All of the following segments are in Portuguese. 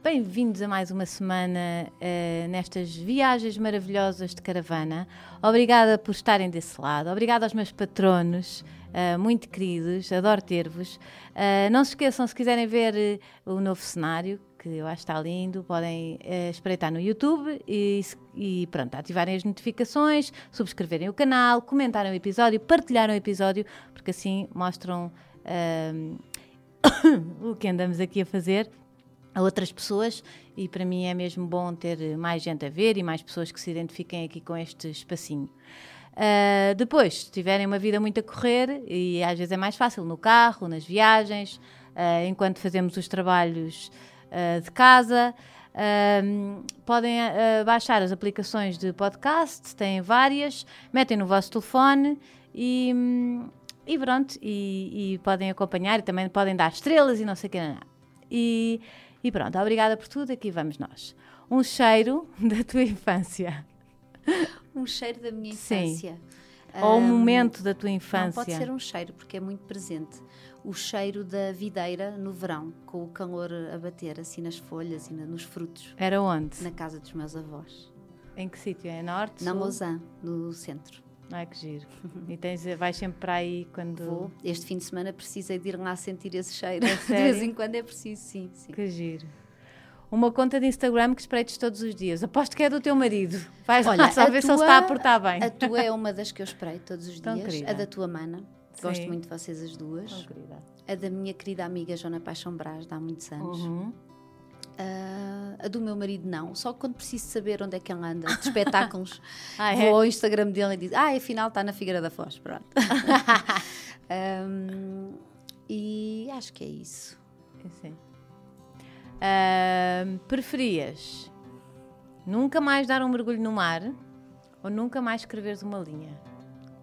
Bem-vindos a mais uma semana uh, nestas viagens maravilhosas de caravana. Obrigada por estarem desse lado. Obrigada aos meus patronos, uh, muito queridos. Adoro ter-vos. Uh, não se esqueçam, se quiserem ver o novo cenário, que eu acho que está lindo, podem espreitar no YouTube e, e, pronto, ativarem as notificações, subscreverem o canal, comentarem o episódio, partilharem o episódio, porque assim mostram o que andamos aqui a fazer a outras pessoas e para mim é mesmo bom ter mais gente a ver e mais pessoas que se identifiquem aqui com este espacinho. Uh, depois, se tiverem uma vida muito a correr, e às vezes é mais fácil no carro, nas viagens, uh, enquanto fazemos os trabalhos uh, de casa, podem baixar as aplicações de podcast, têm várias, metem no vosso telefone e, e pronto, e, e podem acompanhar e também podem dar estrelas e não sei o que. E e pronto, obrigada por tudo, aqui vamos nós. Um cheiro da tua infância. Um cheiro da minha infância. Sim. Ou um, um momento da tua infância. Não pode ser um cheiro, porque é muito presente. O cheiro da videira no verão, com o calor a bater assim nas folhas e nos frutos. Era onde? Na casa dos meus avós. Em que sítio? É norte? Na Lausanne, no centro. Ai, que giro. E tens, vais sempre para aí quando. Vou. Este fim de semana precisei de ir lá sentir esse cheiro. É de vez em quando é preciso, sim, sim. Que giro. Uma conta de Instagram que espreites todos os dias. Aposto que é do teu marido. Vais Olha, lá só ver tua, se ele está a portar bem. A tua é uma das que eu espreito todos os dias. Querida. A da tua mana. Gosto muito de vocês as duas. Oh, a da minha querida amiga Joana Paixão Brás, de há muitos anos. Uhum. Uh, a do meu marido não, só quando preciso saber onde é que ele anda, de espetáculos, ah, é? vou ao Instagram dele e diz: Ah, afinal está na Figueira da Foz. Pronto. um, e acho que é isso. Sim. Uh, preferias nunca mais dar um mergulho no mar ou nunca mais escreveres uma linha?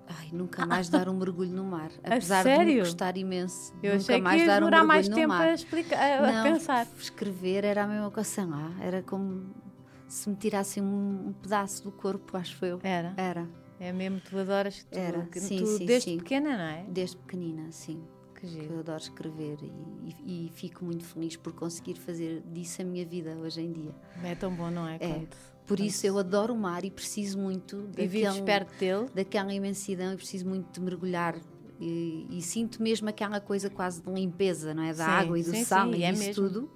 Ai, nunca mais dar um mergulho no mar. Apesar de me gostar imenso. Eu nunca achei mais que dar um mergulho mais no tempo mar. a, explicar, a, Não, pensar. Escrever era a mesma coisa lá. Era como se me tirassem um, um, pedaço do corpo, acho eu. Era? Era. É mesmo, tu adoras tu, era. Que, sim, tu, sim, desde sim. pequena, não é? Desde pequenina, sim. Que giro. eu adoro escrever e, e, e, fico muito feliz por conseguir fazer disso a minha vida hoje em dia. É tão bom, não é? É. Quando, por isso eu adoro o mar e preciso muito e perto dele. daquela imensidão e preciso muito de mergulhar e, e, sinto mesmo aquela coisa quase de limpeza, não é? Da sim, água e do sim, sal sim, e é isso mesmo. tudo.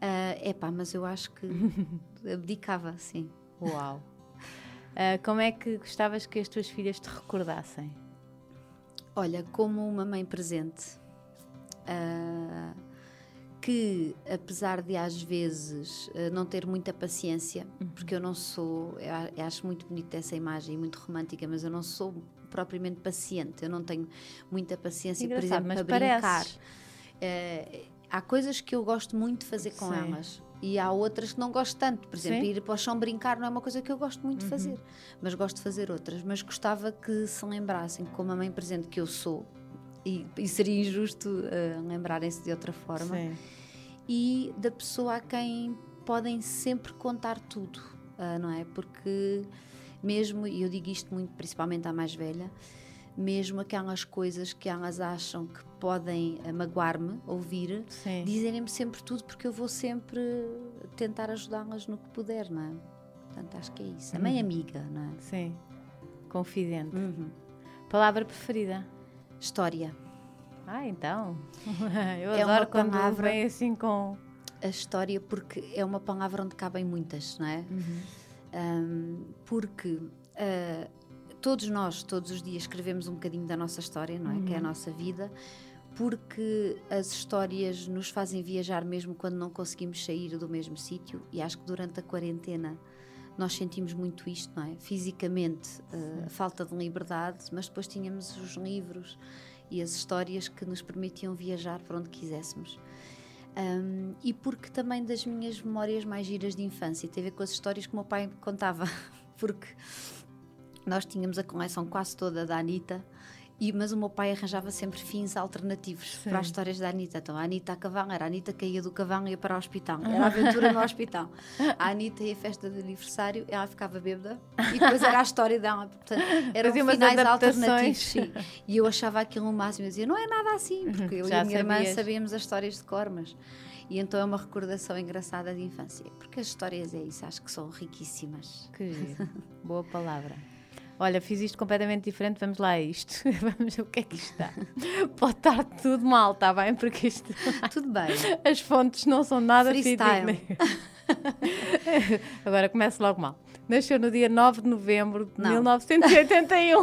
É uh, pá, mas eu acho que abdicava, sim. Uau! Uh, como é que gostavas que as tuas filhas te recordassem? Olha, como uma mãe presente. Uh, que apesar de às vezes uh, não ter muita paciência, uhum. porque eu não sou, eu, eu acho muito bonita essa imagem, muito romântica, mas eu não sou propriamente paciente, eu não tenho muita paciência, Engraçado, por exemplo, mas para brincar. Uh, há coisas que eu gosto muito de fazer com Sim. elas. E há outras que não gosto tanto. Por exemplo, Sim. ir para o chão brincar não é uma coisa que eu gosto muito uhum. de fazer. Mas gosto de fazer outras. Mas gostava que se lembrassem, como a mãe presente que eu sou, e, e seria injusto uh, lembrarem-se de outra forma. Sim. E da pessoa a quem podem sempre contar tudo, uh, não é? Porque mesmo, e eu digo isto muito principalmente à mais velha, mesmo aquelas coisas que elas acham que podem uh, magoar-me, ouvir, dizerem-me sempre tudo porque eu vou sempre tentar ajudá-las no que puder, não é? Portanto, acho que é isso. Também uhum. amiga, não é? Sim, confidente. Uhum. Palavra preferida? História. Ah, então. Eu é adoro quando palavra, vem assim com. A história, porque é uma palavra onde cabem muitas, não é? Uhum. Um, porque uh, todos nós, todos os dias, escrevemos um bocadinho da nossa história, não é? Uhum. Que é a nossa vida, porque as histórias nos fazem viajar mesmo quando não conseguimos sair do mesmo sítio, e acho que durante a quarentena nós sentimos muito isto, não é? Fisicamente, uh, a falta de liberdade, mas depois tínhamos os livros e as histórias que nos permitiam viajar para onde quiséssemos. Um, e porque também das minhas memórias mais giras de infância teve a ver com as histórias que o meu pai me contava, porque nós tínhamos a coleção quase toda da Anitta. E, mas o meu pai arranjava sempre fins alternativos Sim. para as histórias da Anitta. Então, a Anitta a cavalo, era a Anitta que ia do cavalo e ia para o hospital. Era a aventura no hospital. A Anitta ia à festa de aniversário, ela ficava bêbada e depois era a história dela. Portanto, eram Fazia finais alternativos. Sim. E eu achava aquilo o máximo. Eu dizia, não é nada assim, porque eu e Já a minha irmã sabias. sabíamos as histórias de cor, mas... E então é uma recordação engraçada de infância. Porque as histórias é isso, acho que são riquíssimas. Que. Boa palavra. Olha, fiz isto completamente diferente, vamos lá a isto. Vamos ver o que é que isto está. Pode estar tudo mal, está bem? Porque isto, Tudo bem. as fontes não são nada fidedignas. Agora começo logo mal. Nasceu no dia 9 de novembro de Não. 1981.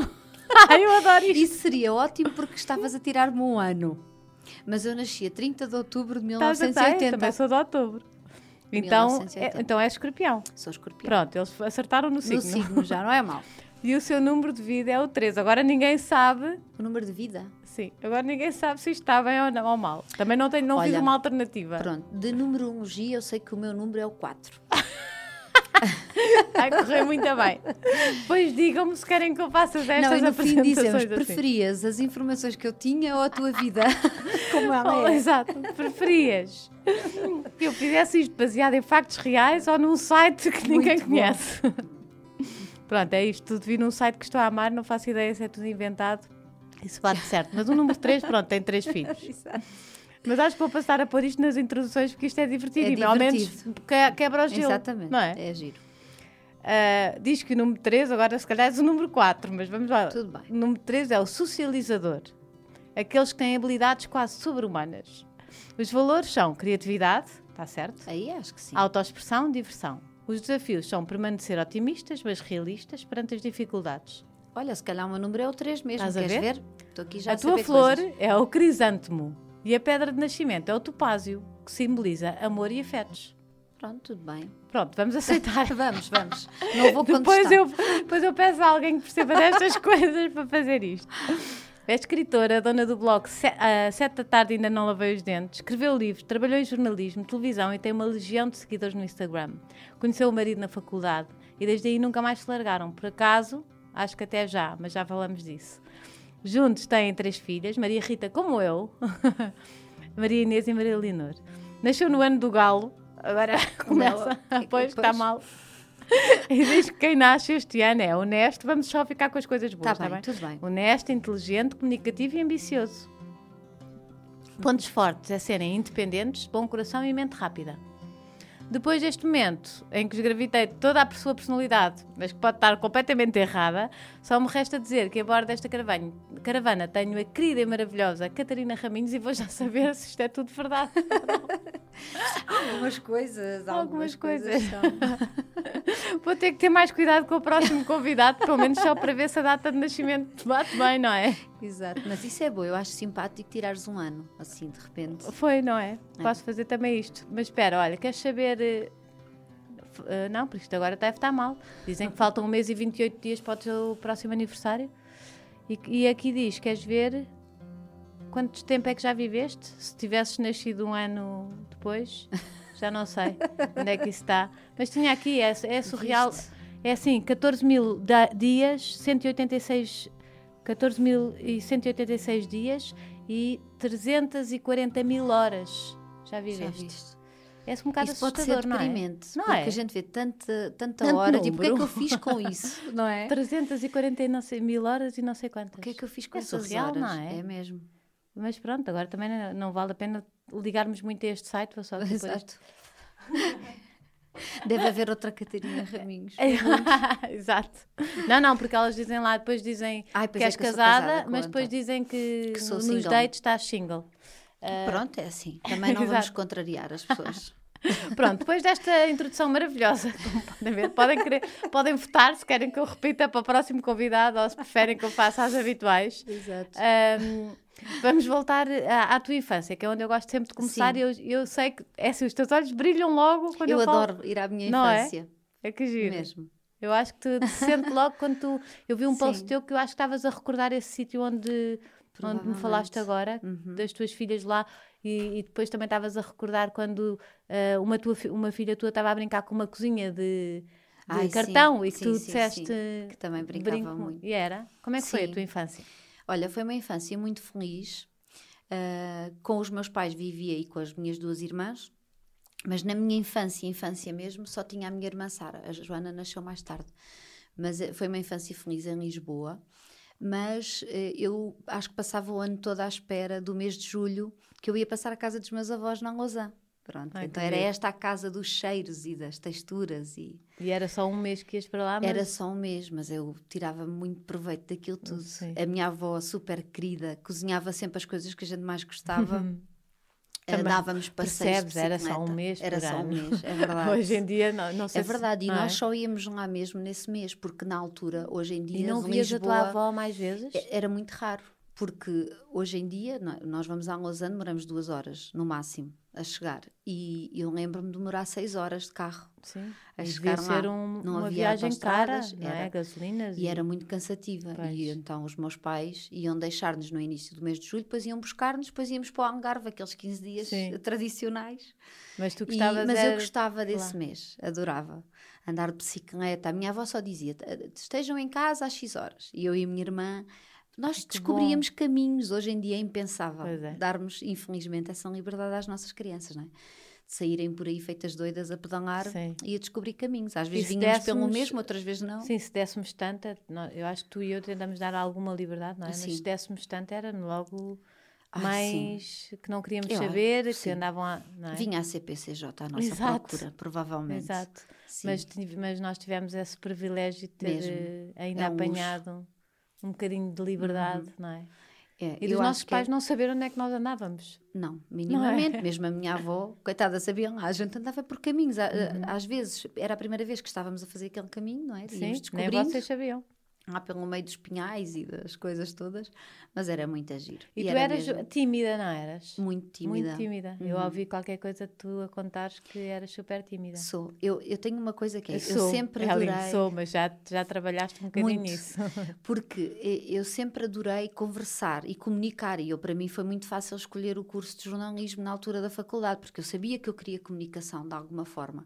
Ai, eu adoro isto. Isso seria ótimo porque estavas a tirar-me um ano. Mas eu nasci a 30 de outubro de Estás a ver? 1980. Também sou de outubro. Então, 1980. é, então é escorpião. Sou escorpião. Pronto, eles acertaram no No signo. signo já não é mau. E o seu número de vida é o 3. Agora ninguém sabe O número de vida? Sim, agora ninguém sabe se isto está bem ou, não, ou mal. Também não, tenho, não fiz Olha, uma alternativa. Pronto, de numerologia eu sei que o meu número é o 4. Vai correr muito bem. Pois digam-me se querem que eu faça Não, estas e no fim apresentações dizemos, assim. preferias as informações que eu tinha ou a tua vida? Como Oh, ela é. exato, preferias que eu fizesse isto baseado em factos reais ou num site que ninguém Muito bom. conhece. Pronto, é isto. Tudo vi num site que estou a amar, não faço ideia se é tudo inventado. Isso bate certo. Mas o número 3, pronto, tem três filhos. Exato. Mas acho que vou passar a pôr isto nas introduções porque isto é divertido É e ao menos divertido. que- quebra o gelo. Exatamente. Não é? É giro. Uh, diz que o número 3, agora se calhar é o número 4, mas vamos lá. Tudo bem. O número 3 é o socializador. Aqueles que têm habilidades quase sobre-humanas. Os valores são criatividade, está certo? Aí acho que sim. Autoexpressão, diversão. Os desafios são permanecer otimistas, mas realistas perante as dificuldades. Olha, se calhar o meu número é o 3 mesmo. Estás Queres ver? ver? Estou aqui já a a tua flor coisas. é o crisântemo e a pedra de nascimento é o topázio, que simboliza amor e afetos. Pronto, tudo bem. Pronto, vamos aceitar. Vamos, vamos. Não vou Depois contestar. eu, depois eu peço a alguém que perceba destas coisas para fazer isto. É escritora, dona do blog Se- ah, Sete da Tarde Ainda Não Lavei os Dentes, escreveu livros, trabalhou em jornalismo, televisão e tem uma legião de seguidores no Instagram. Conheceu o marido na faculdade e desde aí nunca mais se largaram. Por acaso, acho que até já, mas já falamos disso. Juntos têm três filhas, Maria Rita, como eu, Maria Inês e Maria Leonor. Nasceu no ano do galo, agora começa, pois está mal. E diz que quem nasce este ano é honesto, vamos só ficar com as coisas boas, Está está bem, tudo bem. Honesto, inteligente, comunicativo e ambicioso. Pontos fortes é serem independentes, bom coração e mente rápida. Depois deste momento em que esgravitei toda a sua personalidade, mas que pode estar completamente errada, só me resta dizer que a bordo desta caravana, caravana tenho a querida e maravilhosa Catarina Raminhos e vou já saber se isto é tudo verdade. Algumas coisas, Algumas algumas, coisas. coisas. Vou ter que ter mais cuidado com o próximo convidado, pelo menos só para ver se a data de nascimento bate bem, não é? Exato. Mas isso é bom, eu acho simpático tirares um ano, assim, de repente. Foi, não é? Posso fazer também isto. Mas espera, olha, queres saber. Eh, f- eh, não, porque isto agora deve estar mal. Dizem que faltam um mês e 28 dias para o teu próximo aniversário. E, e aqui diz: queres ver quanto tempo é que já viveste? Se tivesses nascido um ano depois, já não sei onde é que isso está. Mas tinha aqui, é, é surreal. É assim: 14 mil dias, 186. 14.186 dias e 340 mil horas. Já Já viveste? viste? É um bocado Isso pode ser assustador, não é? deprimente, Não porque é? a gente vê tanta, tanta Tanto hora, tipo, o que é que eu fiz com isso, não é? 340 e não sei, mil horas e não sei quantas. O que é que eu fiz com É essas surreal, horas? não é? É mesmo. Mas pronto, agora também não, não vale a pena ligarmos muito a este site, vou só depois... Exato. Deve haver outra Catarina Raminhos. Exato. Não, não, porque elas dizem lá, depois dizem Ai, que é és que eu sou casada, casada, mas depois dizem que, Que nos single. dates estás single. Pronto, é assim. Também não vamos contrariar as pessoas. Pronto, depois desta introdução maravilhosa, como podem ver, podem, querer, podem votar se querem que eu repita para o próximo convidado ou se preferem que eu faça as habituais. Exato. Ahm, vamos voltar à, à tua infância, que é onde eu gosto sempre de começar. E eu, eu sei que é assim, os teus olhos brilham logo quando eu, Eu falo. adoro ir à minha Não é? infância. É que giro. Mesmo. Eu acho que te sentes logo quando tu. Eu vi um post Sim. teu que eu acho que estavas a recordar esse sítio onde, onde me falaste Provavelmente. Uhum. agora, das tuas filhas lá, e, e depois também estavas a recordar quando ah, uma, tua, uma filha tua estava a brincar com uma cozinha de. Ai, cartão e que sim, tu sim, disseste sim, que também brincava brinco, muito. E era? Como é que foi a Sim. tua infância? Olha, foi uma infância muito feliz. Ah, com os meus pais vivia e com as minhas duas irmãs, mas na minha infância, infância mesmo, só tinha a minha irmã Sara. A Joana nasceu mais tarde. Mas eh, foi uma infância feliz em Lisboa. Mas eh, eu acho que passava o ano todo à espera do mês de julho que eu ia passar a casa dos meus avós na Lausanne. Pronto, Ai, então que era esta a casa dos cheiros e das texturas e E era só um mês que ias para lá, mas... era só um mês, mas eu tirava muito proveito daquilo tudo. sei. A minha avó, super querida, cozinhava sempre as coisas que a gente mais gostava. Eh, Também. Dávamos passeios Percebes? Era só um mês Era só um ano. mês, é verdade. Hoje em dia, não, não sei É se- verdade, e não é? nós só íamos lá mesmo nesse mês, porque na altura, hoje em dia, E não vias a tua avó mais vezes? e- era muito raro. Porque hoje em dia, nó- nós vamos a Lausanne, demoramos duas horas, no máximo, a chegar. E eu lembro-me de demorar seis horas de carro. Sim. a E chegar ser lá. um- Não uma viagem cara, não é? era. Gasolinas. E era muito cansativa. Pois. E então os meus pais iam deixar-nos no início do mês de julho, depois iam buscar-nos, depois íamos para o Algarve, aqueles 15 dias Sim. tradicionais. Mas tu E- gostavas mas eu era- gostava desse mês, adorava. Andar de bicicleta. A minha avó só dizia: "Eh, estejam em casa às X horas. E eu e a minha irmã. Nós que descobríamos caminhos, hoje em dia é impensável é. darmos, infelizmente, essa liberdade às nossas crianças, não é? De saírem por aí feitas doidas a pedalar Sim. e a descobrir caminhos. Às vezes vinhamos pelo dessemos- mesmo, outras vezes não. Sim, se dessemos tanta, eu acho que tu e eu tentamos dar alguma liberdade, não é? Mas Sim. se dessemos tanta era logo Ai, mais que não queríamos Eu saber, que que sim. andavam a. É? Vinha a CPCJ à nossa Exato. procura, provavelmente. Exato. Sim. Mas, mas nós tivemos esse privilégio de ter Mesmo. eh, ainda É um luxo. Um bocadinho de liberdade, não é? É, E dos nossos é- pais não saber onde é que nós andávamos. Não, minimamente. é? Mesmo a minha avó, coitada, sabia lá. A gente andava por caminhos. Uhum. Às vezes, era a primeira vez que estávamos a fazer aquele caminho, não é? Sim, nem vocês sabiam. Lá pelo meio dos pinhais e das coisas todas. Mas era muito agir. E, tu era eras mesmo tímida, não eras? muito tímida. Muito tímida. Eu Uhum. ouvi qualquer coisa tu a contares que eras super tímida. Sou. Eu, eu tenho uma coisa que é, eu, sou, sempre Ellen, adorei... sou, mas já, já trabalhaste um bocadinho Muito. nisso. Porque e- eu sempre adorei conversar e comunicar, e eu, para mim foi muito fácil escolher o curso de jornalismo na altura da faculdade, porque eu sabia que eu queria comunicação de alguma forma.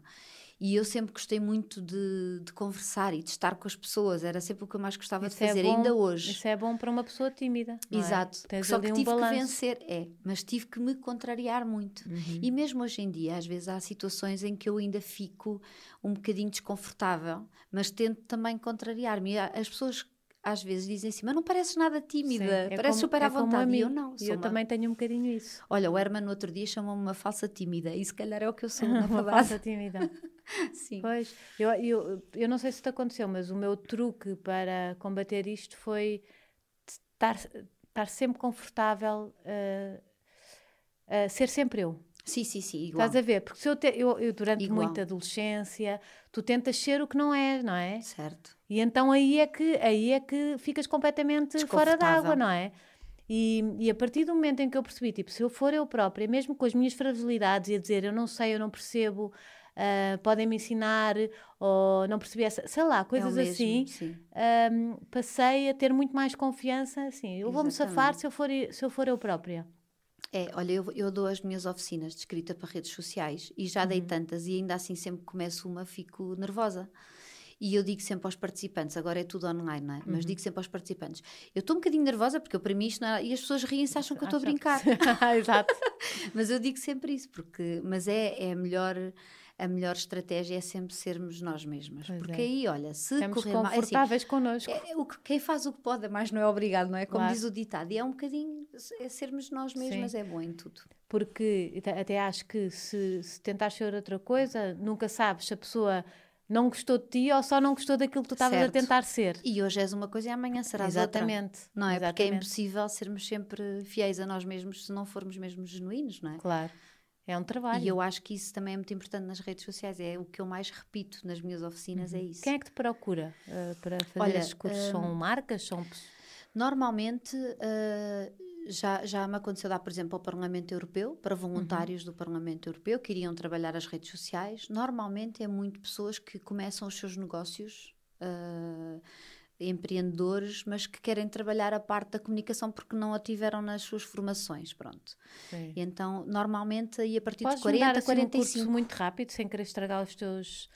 E eu sempre gostei muito de, de conversar e de estar com as pessoas, era sempre o que eu mais gostava Isso de é fazer, bom- ainda hoje. Isso é bom para uma pessoa tímida. é? Exato, Tens só que um tive que balanço. vencer, é, mas tive que me contrariar muito. Uhum. E mesmo hoje em dia, às vezes há situações em que eu ainda fico um bocadinho desconfortável, mas tento também contrariar-me. As pessoas às vezes dizem assim, mas não pareces nada tímida, Sim, é pareces como- super é à a vontade. E eu não, E eu uma- também tenho um bocadinho isso. Olha, o Herman no outro dia chamou-me uma falsa tímida, e se calhar é o que eu sou, na Uma falsa tímida. Sim. Pois, eu, eu, eu não sei se te aconteceu, mas o meu truque para combater isto foi estar, estar sempre confortável, eh, eh, ser sempre eu. sim, sim, sim, igual. Estás a ver? Porque se eu, te- eu, eu durante Igual. muita adolescência, tu tentas ser o que não és, não é? Certo. E então aí é que, aí é que ficas completamente fora d'água, não é? E, e a partir do momento em que eu percebi, tipo, se eu for eu própria, mesmo com as minhas fragilidades e a dizer eu não sei, eu não percebo, ah, podem me ensinar, ou não percebi essa, sei lá, É coisas mesmo, assim, sim. ahm, passei a ter muito mais confiança, assim, eu vou-me safar se eu, for, se eu for eu própria. É, olha, eu, eu dou as minhas oficinas de escrita para redes sociais e já dei Uhum. tantas e ainda assim sempre que começo uma fico nervosa. E eu digo sempre aos participantes, agora é tudo online, não é? Uhum. Mas digo sempre aos participantes, eu estou um bocadinho nervosa porque eu para mim isto não é... E as pessoas riem-se, acham que eu estou a brincar. Exato. mas eu digo sempre isso, porque... Mas é, é melhor... A melhor estratégia é sempre sermos nós mesmas. Pois porque é. aí, olha, se Estamos correr mal... é assim, confortáveis connosco. é, o que, quem faz o que pode, mas não é obrigado, não é? Como Claro. diz o ditado. E é um bocadinho... É sermos nós mesmas, é bom em tudo. Porque até- acho que se, se tentares ser outra coisa, nunca sabes se a pessoa não gostou de ti ou só não gostou daquilo que tu estavas a tentar ser. E hoje és uma coisa e amanhã serás outra. Exatamente. Não é? Porque é Exatamente. impossível sermos sempre fiéis a nós mesmos se não formos mesmo genuínos, não é? Claro. É um trabalho. E eu acho que isso também é muito importante nas redes sociais. É o que eu mais repito nas minhas oficinas, é isso. Quem é que te procura eh, para fazer Olha, esses cursos? São marcas? São Normalmente, eh, já, já me aconteceu dar, por exemplo, ao Parlamento Europeu, para Uhum. voluntários do Parlamento Europeu que iriam trabalhar as redes sociais. Normalmente é muito pessoas que começam os seus negócios. eh, empreendedores, mas que querem trabalhar a parte da comunicação porque não a tiveram nas suas formações, pronto. Sim. E então, normalmente, aí a partir Podes de 40, me dar, assim, um 45... curso muito rápido, sem querer estragar os teus...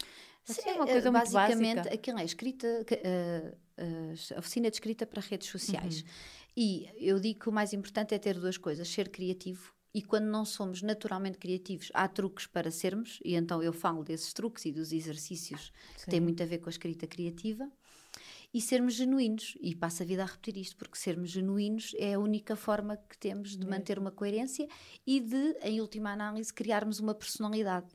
Assim, Sim, é uma eh, coisa muito basicamente, básica. aquilo é escrita, que, eh, eh, oficina de escrita para redes sociais. Uhum. E eu digo que o mais importante é ter duas coisas: ser criativo. E quando não somos naturalmente criativos, há truques para sermos, e então eu falo desses truques e dos exercícios que têm Sim. muito a ver com a escrita criativa, e sermos genuínos. E passo a vida a repetir isto, porque sermos genuínos é a única forma que temos de manter uma coerência e de, em última análise, criarmos uma personalidade.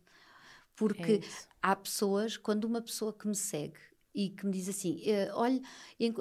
Porque É há pessoas, quando uma pessoa que me segue e que me diz assim: eh, Olha,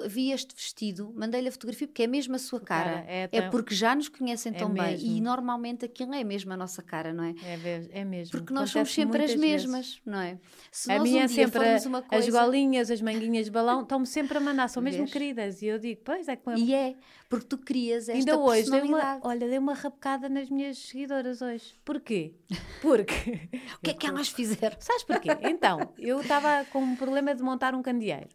vi este vestido, mandei-lhe a fotografia porque é mesmo a sua cara. cara, é é tão- porque já nos conhecem É tão bem e normalmente aquilo é mesmo a nossa cara, não é? É, é mesmo. Porque nós somos Acontece sempre as muitas vezes. mesmas, não é? Se A nós minha um é sempre a- uma as coisa. golinhas, as manguinhas de balão, estão-me sempre a mandar, são mesmo Vês? queridas. E eu digo, pois é que E é, porque tu crias esta Ainda hoje dei uma, olha, dei uma rabecada nas minhas seguidoras hoje. Porquê? Porque. O que é que elas fizeram? Sabes porquê? Então, eu estava com um problema de montar um candeeiro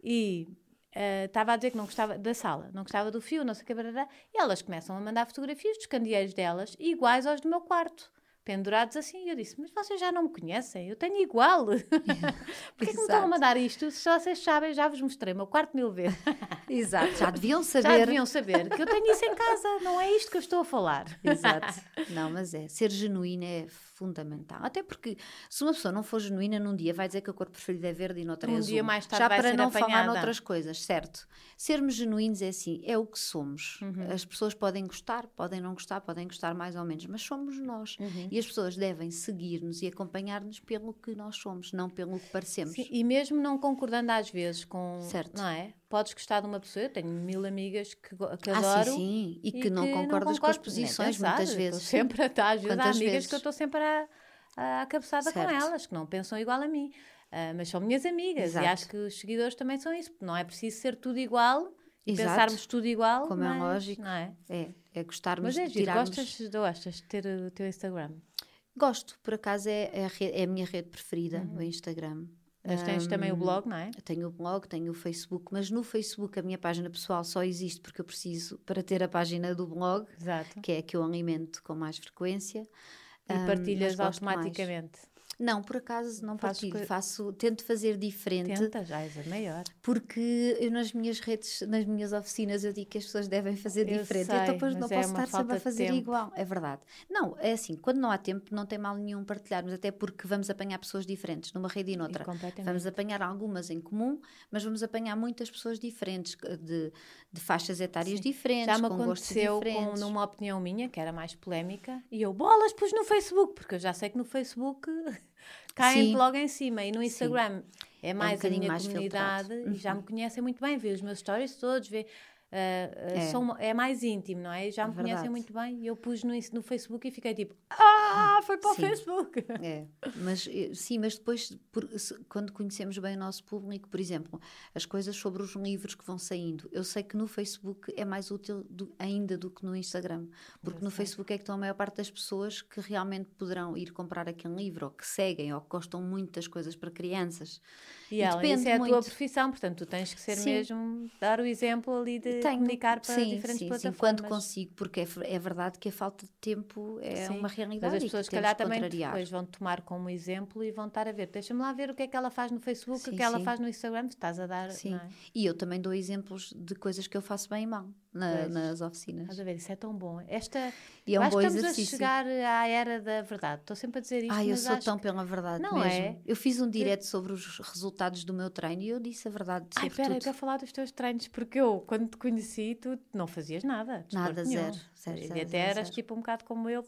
e eh, estava a dizer que não gostava da sala, não gostava do fio, não sei o que, barará, e elas começam a mandar fotografias dos candeeiros delas iguais aos do meu quarto. Pendurados assim, e eu disse: Mas vocês já não me conhecem? Eu tenho igual. Porquê que me estão a mandar isto? Se vocês sabem, já vos mostrei o meu quarto mil vezes. Exato, já deviam Já saber. deviam saber que eu tenho isso em casa, não é isto que eu estou a falar. Exato. Não, mas é, ser genuína é fundamental. Até porque se uma pessoa não for genuína num dia, vai dizer que a cor preferida é verde e noutra é Um azul. dia mais tarde Já vai para ser não falar apanhada. noutras coisas, certo? Sermos genuínos é assim, é o que somos. Uhum. As pessoas podem gostar, podem não gostar, podem gostar mais ou menos, mas somos nós. Uhum. E as pessoas devem seguir-nos e acompanhar-nos pelo que nós somos, não pelo que parecemos. Sim, e mesmo não concordando às vezes com. Certo. Não é? Podes gostar de uma pessoa, eu tenho mil amigas que, que Ah, adoro. sim, sim. E que não concordas com as posições, pensar, muitas vezes. Sempre a estar, às vezes há amigas vezes? que eu estou sempre a, a, cabeçada com Certo. elas, que não pensam igual a mim. Ah, mas são minhas amigas Exato. e acho que os seguidores também são isso. Não é preciso ser tudo igual e Exato. pensarmos tudo igual. Como é mas, lógico. Não é? É, é gostarmos Mas é de tirarmos... gostas, gostas de ter o teu Instagram. Gosto, por acaso é, é a, re- é a minha rede preferida, o Instagram. Mas tens também o blog, não é? Tenho o blog, tenho o Facebook, mas no Facebook a minha página pessoal só existe porque eu preciso para ter a página do blog, Exato. que é a que eu alimento com mais frequência. E Ahm, partilhas gosto mais. Não, por acaso não Fazes partilho. coi- Faço, tento fazer diferente Tenta, já és a maior. porque eu nas minhas redes, nas minhas oficinas, eu digo que as pessoas devem fazer Eu diferente. sei, então depois mas não é posso estar sempre a fazer igual. É verdade. Não, é assim, quando não há tempo, não tem mal nenhum partilharmos, até porque vamos apanhar pessoas diferentes numa rede e noutra. completamente. Vamos apanhar algumas em comum, mas vamos apanhar muitas pessoas diferentes, de, de faixas etárias diferentes, Já me com aconteceu com, numa opinião minha, que era mais polémica, e eu, bolas, pus no Facebook, porque eu já sei que no Facebook caem Sim. logo em cima, e no Instagram é mais a bocadinho minha mais comunidade, filtrado. Uhum. e já me conhecem muito bem, vê os meus stories todos, vê... ah, ah, É. são- é mais íntimo, não é? Já me conhecem muito bem e eu pus no, no Facebook e fiquei tipo, ah, foi para o Sim. Facebook. É, mas eh, sim, mas depois, por- quando conhecemos bem o nosso público, por exemplo, as coisas sobre os livros que vão saindo, eu sei que no Facebook é mais útil do- ainda do que no Instagram, porque no Facebook é que estão a maior parte das pessoas que realmente poderão ir comprar aquele livro, ou que seguem, ou que gostam muito das coisas para crianças. E, ela, isso é a tua muito. profissão, portanto, tu tens que ser Sim. mesmo, dar o exemplo ali de Tenho, comunicar para sim, diferentes sim, sim, plataformas. quando consigo, porque é, é verdade que a falta de tempo é Sim, uma realidade Mas as pessoas, se calhar, também contrariar. depois vão tomar como exemplo e vão estar a ver. Deixa-me lá ver o que é que ela faz no Facebook, o Sim, que ela sim. faz no Instagram, estás a dar. Sim. É? E eu também dou exemplos de coisas que eu faço bem e mal na- nas oficinas. Estás a ver, isso é tão bom. Esta, E é um bom estamos exercício. a chegar à era da verdade. Estou sempre a dizer isto, Ai, eu sou tão que- pela verdade Não mesmo. é? Eu fiz um direto sobre os resultados do meu treino e eu disse a verdade Ai, espera, eu quero falar dos teus treinos, porque eu, quando te conheci, tu não fazias nada. Nada, nenhum. zero, zero, E zero, até zero, eras zero. tipo um bocado como eu,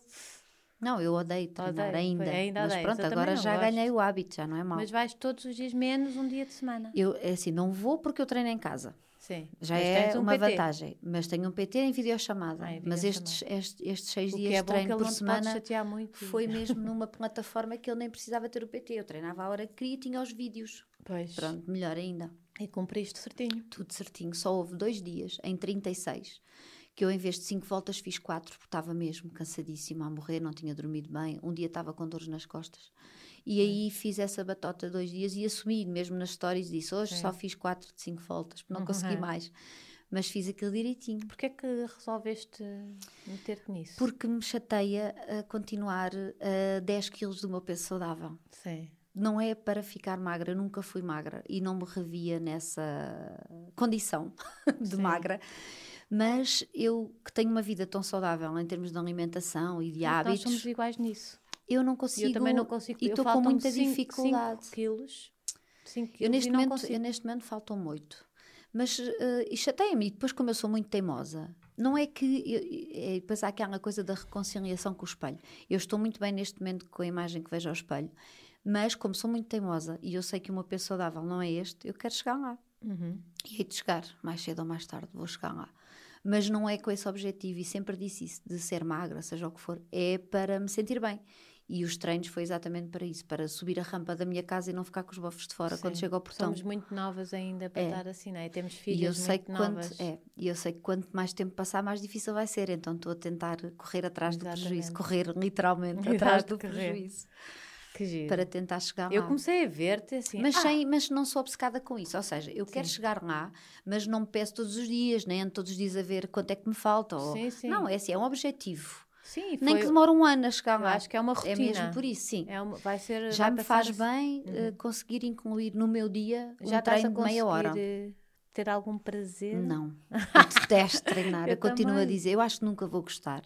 Não, eu odeio treinar Odeio, ainda. ainda mas odeias, pronto, eu agora já gosto. ganhei o hábito, já não é mau. mas vais todos os dias menos um dia de semana. Eu, é assim, não vou porque eu treino em casa. Sim. Já Mas é um uma PT. vantagem. Mas tenho um PT em videochamada. Ah, em mas estes, estes, estes seis O dias é de treino ele por semana foi mesmo numa plataforma que eu nem precisava ter o PT. Eu treinava a hora que queria e tinha os vídeos. Pois. Pronto, melhor ainda. E cumpriste certinho. tudo certinho. Só houve dois dias, em 36, que eu, em vez de cinco voltas, fiz quatro, porque estava mesmo cansadíssima a morrer, não tinha dormido bem. Um dia estava com dores nas costas. E aí fiz essa batota dois dias e assumi, mesmo nas stories, disse: Hoje só fiz quatro de cinco voltas, porque não consegui Uhum. mais. Mas fiz aquilo direitinho. Porquê é que resolveste meter-te nisso? Porque me chateia a continuar a 10 quilos do meu peso saudável. Sim. não é para ficar magra, nunca fui magra e não me revia nessa condição de Sim. magra. Mas eu que tenho uma vida tão saudável em termos de alimentação e de Nós hábitos, somos iguais nisso. Eu não consigo. eu também não consigo. E eu estou com muita cinco- dificuldade. 5 quilos. 5 Eu quilos neste, e não momento, consigo. eu neste momento faltam-me oito. Mas uh, e chateia-me. E depois, como eu sou muito teimosa, não é que. Eu, é, depois há aquela coisa da reconciliação com o espelho. Eu estou muito bem neste momento com a imagem que vejo ao espelho, mas como sou muito teimosa e eu sei que uma pessoa saudável não é este, eu quero chegar lá. Uhum. E hei de chegar, mais cedo ou mais tarde, vou chegar lá. Mas não é com esse objetivo, e sempre disse isso, de ser magra, seja o que for, é para me sentir bem. E os treinos foi exatamente para isso, para subir a rampa da minha casa e não ficar com os bofos de fora quando Sim. chego ao portão. Somos muito novas ainda para É. estar assim, não é? Temos E eu sei muito que novas. quanto, é, e eu sei que quanto mais tempo passar, mais difícil vai ser. Então estou a tentar correr atrás do Exatamente. prejuízo, correr literalmente Exato, atrás do correr. prejuízo Que giro. para tentar chegar Eu lá. comecei a ver-te assim. Mas, ah, sem, mas não sou obcecada com isso. Ou seja, eu quero Sim. chegar lá, mas não me peço todos os dias, nem ando todos os dias a ver quanto é que me falta. ou- Sim, sim. Não, é assim, é um objetivo. Sim, Nem foi- que demore um ano a chegar lá. acho que é uma É rotina. mesmo por isso, sim. É uma- vai ser, Já vai me faz bem eh, conseguir incluir no meu dia um Já treino de meia hora. eh, ter algum prazer? Não, eu detesto treinar. eu, Eu continuo a dizer, eu acho que nunca vou gostar.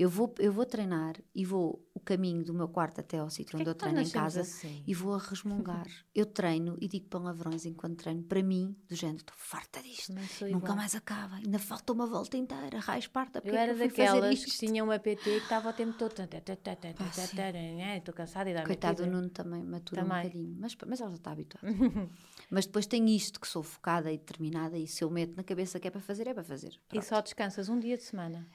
Eu vou, eu vou treinar e vou o caminho do meu quarto até ao sítio onde eu que nós treino em casa assim? e vou a resmungar. eu treino e digo palavrões enquanto treino. Para mim, do género, estou farta disto. Nunca igual. mais acaba. Ainda falta uma volta inteira. Raio esparta. Eu é era eu daquelas que isto? tinham uma PT que estava o tempo todo. Ah. Estou cansada e dá Coitado do Nuno também matura um bocadinho. Mas, mas ela já está habituada. mas depois tem isto que sou focada e determinada e se eu meto na cabeça que é para fazer, é para fazer. E só descansas um dia de semana.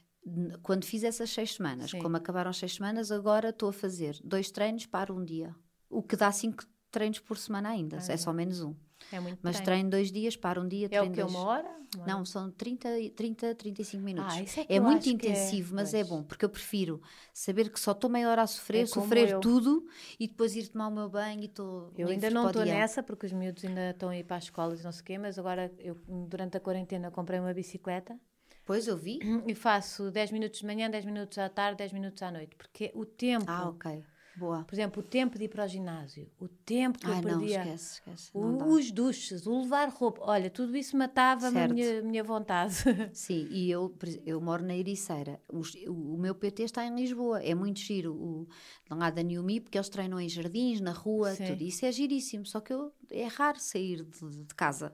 Quando fiz essas seis semanas, Sim. como acabaram as seis semanas, agora estou a fazer dois treinos para um dia. O que dá cinco treinos por semana ainda. Ah, é só menos um. É muito Mas treino. treino dois dias, para um dia, É o treino que? dois. Uma hora? Uma? Não, são 30, e- 30, 35 minutos. Ah, isso é que é muito é- intensivo, mas é pois. bom, porque eu prefiro saber que só estou meia hora a sofrer, É sofrer eu. tudo e depois ir tomar o meu banho e estou. Eu ainda não o estou nessa porque os miúdos ainda estão a ir para as escolas e não sei o quê, mas agora eu durante a quarentena comprei uma bicicleta Pois eu vi. e faço 10 minutos de manhã, 10 minutos à tarde, 10 minutos à noite, porque o tempo, Ah, ok. Boa. por exemplo, o tempo de ir para o ginásio, o tempo que Ah, eu não, perdia, esquece, esquece. o- não os duches, o levar roupa, olha, tudo isso matava-me a minha, minha vontade. Sim, e eu, eu moro na Ericeira. O, o meu PT está em Lisboa. É muito giro o, lá da New Me, porque eles treinam em jardins, na rua, Sim. tudo. Isso é giríssimo. Só que eu, é raro sair de, de casa.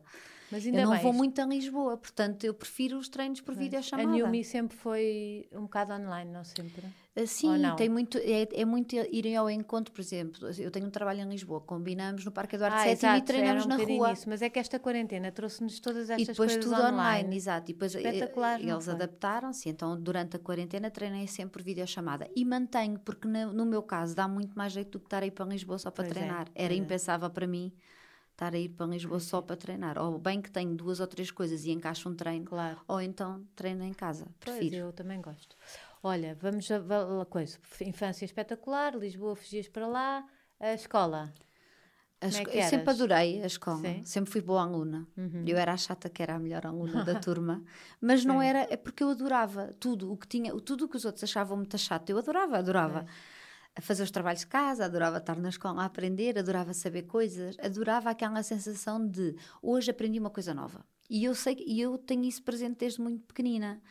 Mas ainda eu não bem, vou muito a Lisboa, portanto eu prefiro os treinos por a videochamada. New Me sempre foi um bocado online, não sempre. Ah, Sim, não? tem muito, é, é muito irem ao encontro, por exemplo. Eu tenho um trabalho em Lisboa, combinamos no Parque Eduardo Ah, VII exato, e treinamos um na rua. isso. Mas é que esta quarentena trouxe-nos todas E estas depois coisas tudo online. online. exato. E depois eh, Espetacular, eles adaptaram-se, então durante a quarentena treinei sempre por videochamada. E mantenho, porque no, no meu caso dá muito mais jeito do que estar a ir para Lisboa só para Pois é, treinar. pois Era é. impensável para mim estar a ir para Lisboa só é. para treinar. Ou bem que tenho duas ou três coisas e encaixo um treino, Claro. ou então treino em casa. Pois, Prefiro. eu também gosto. Olha, vamos a, a, coisa. Infância espetacular, Lisboa, fugias para lá, a escola. A é esco- que eu sempre adorei a escola, Sim. sempre fui boa aluna. Uhum. Eu era a chata que era a melhor aluna da turma, mas não Sim. era, é porque eu adorava tudo o que tinha, tudo o que os outros achavam muito chato, eu adorava, adorava. A fazer os trabalhos de casa, adorava estar na escola a aprender, adorava saber coisas, adorava aquela sensação de hoje aprendi uma coisa nova. E eu sei e eu tenho isso presente desde muito pequenina.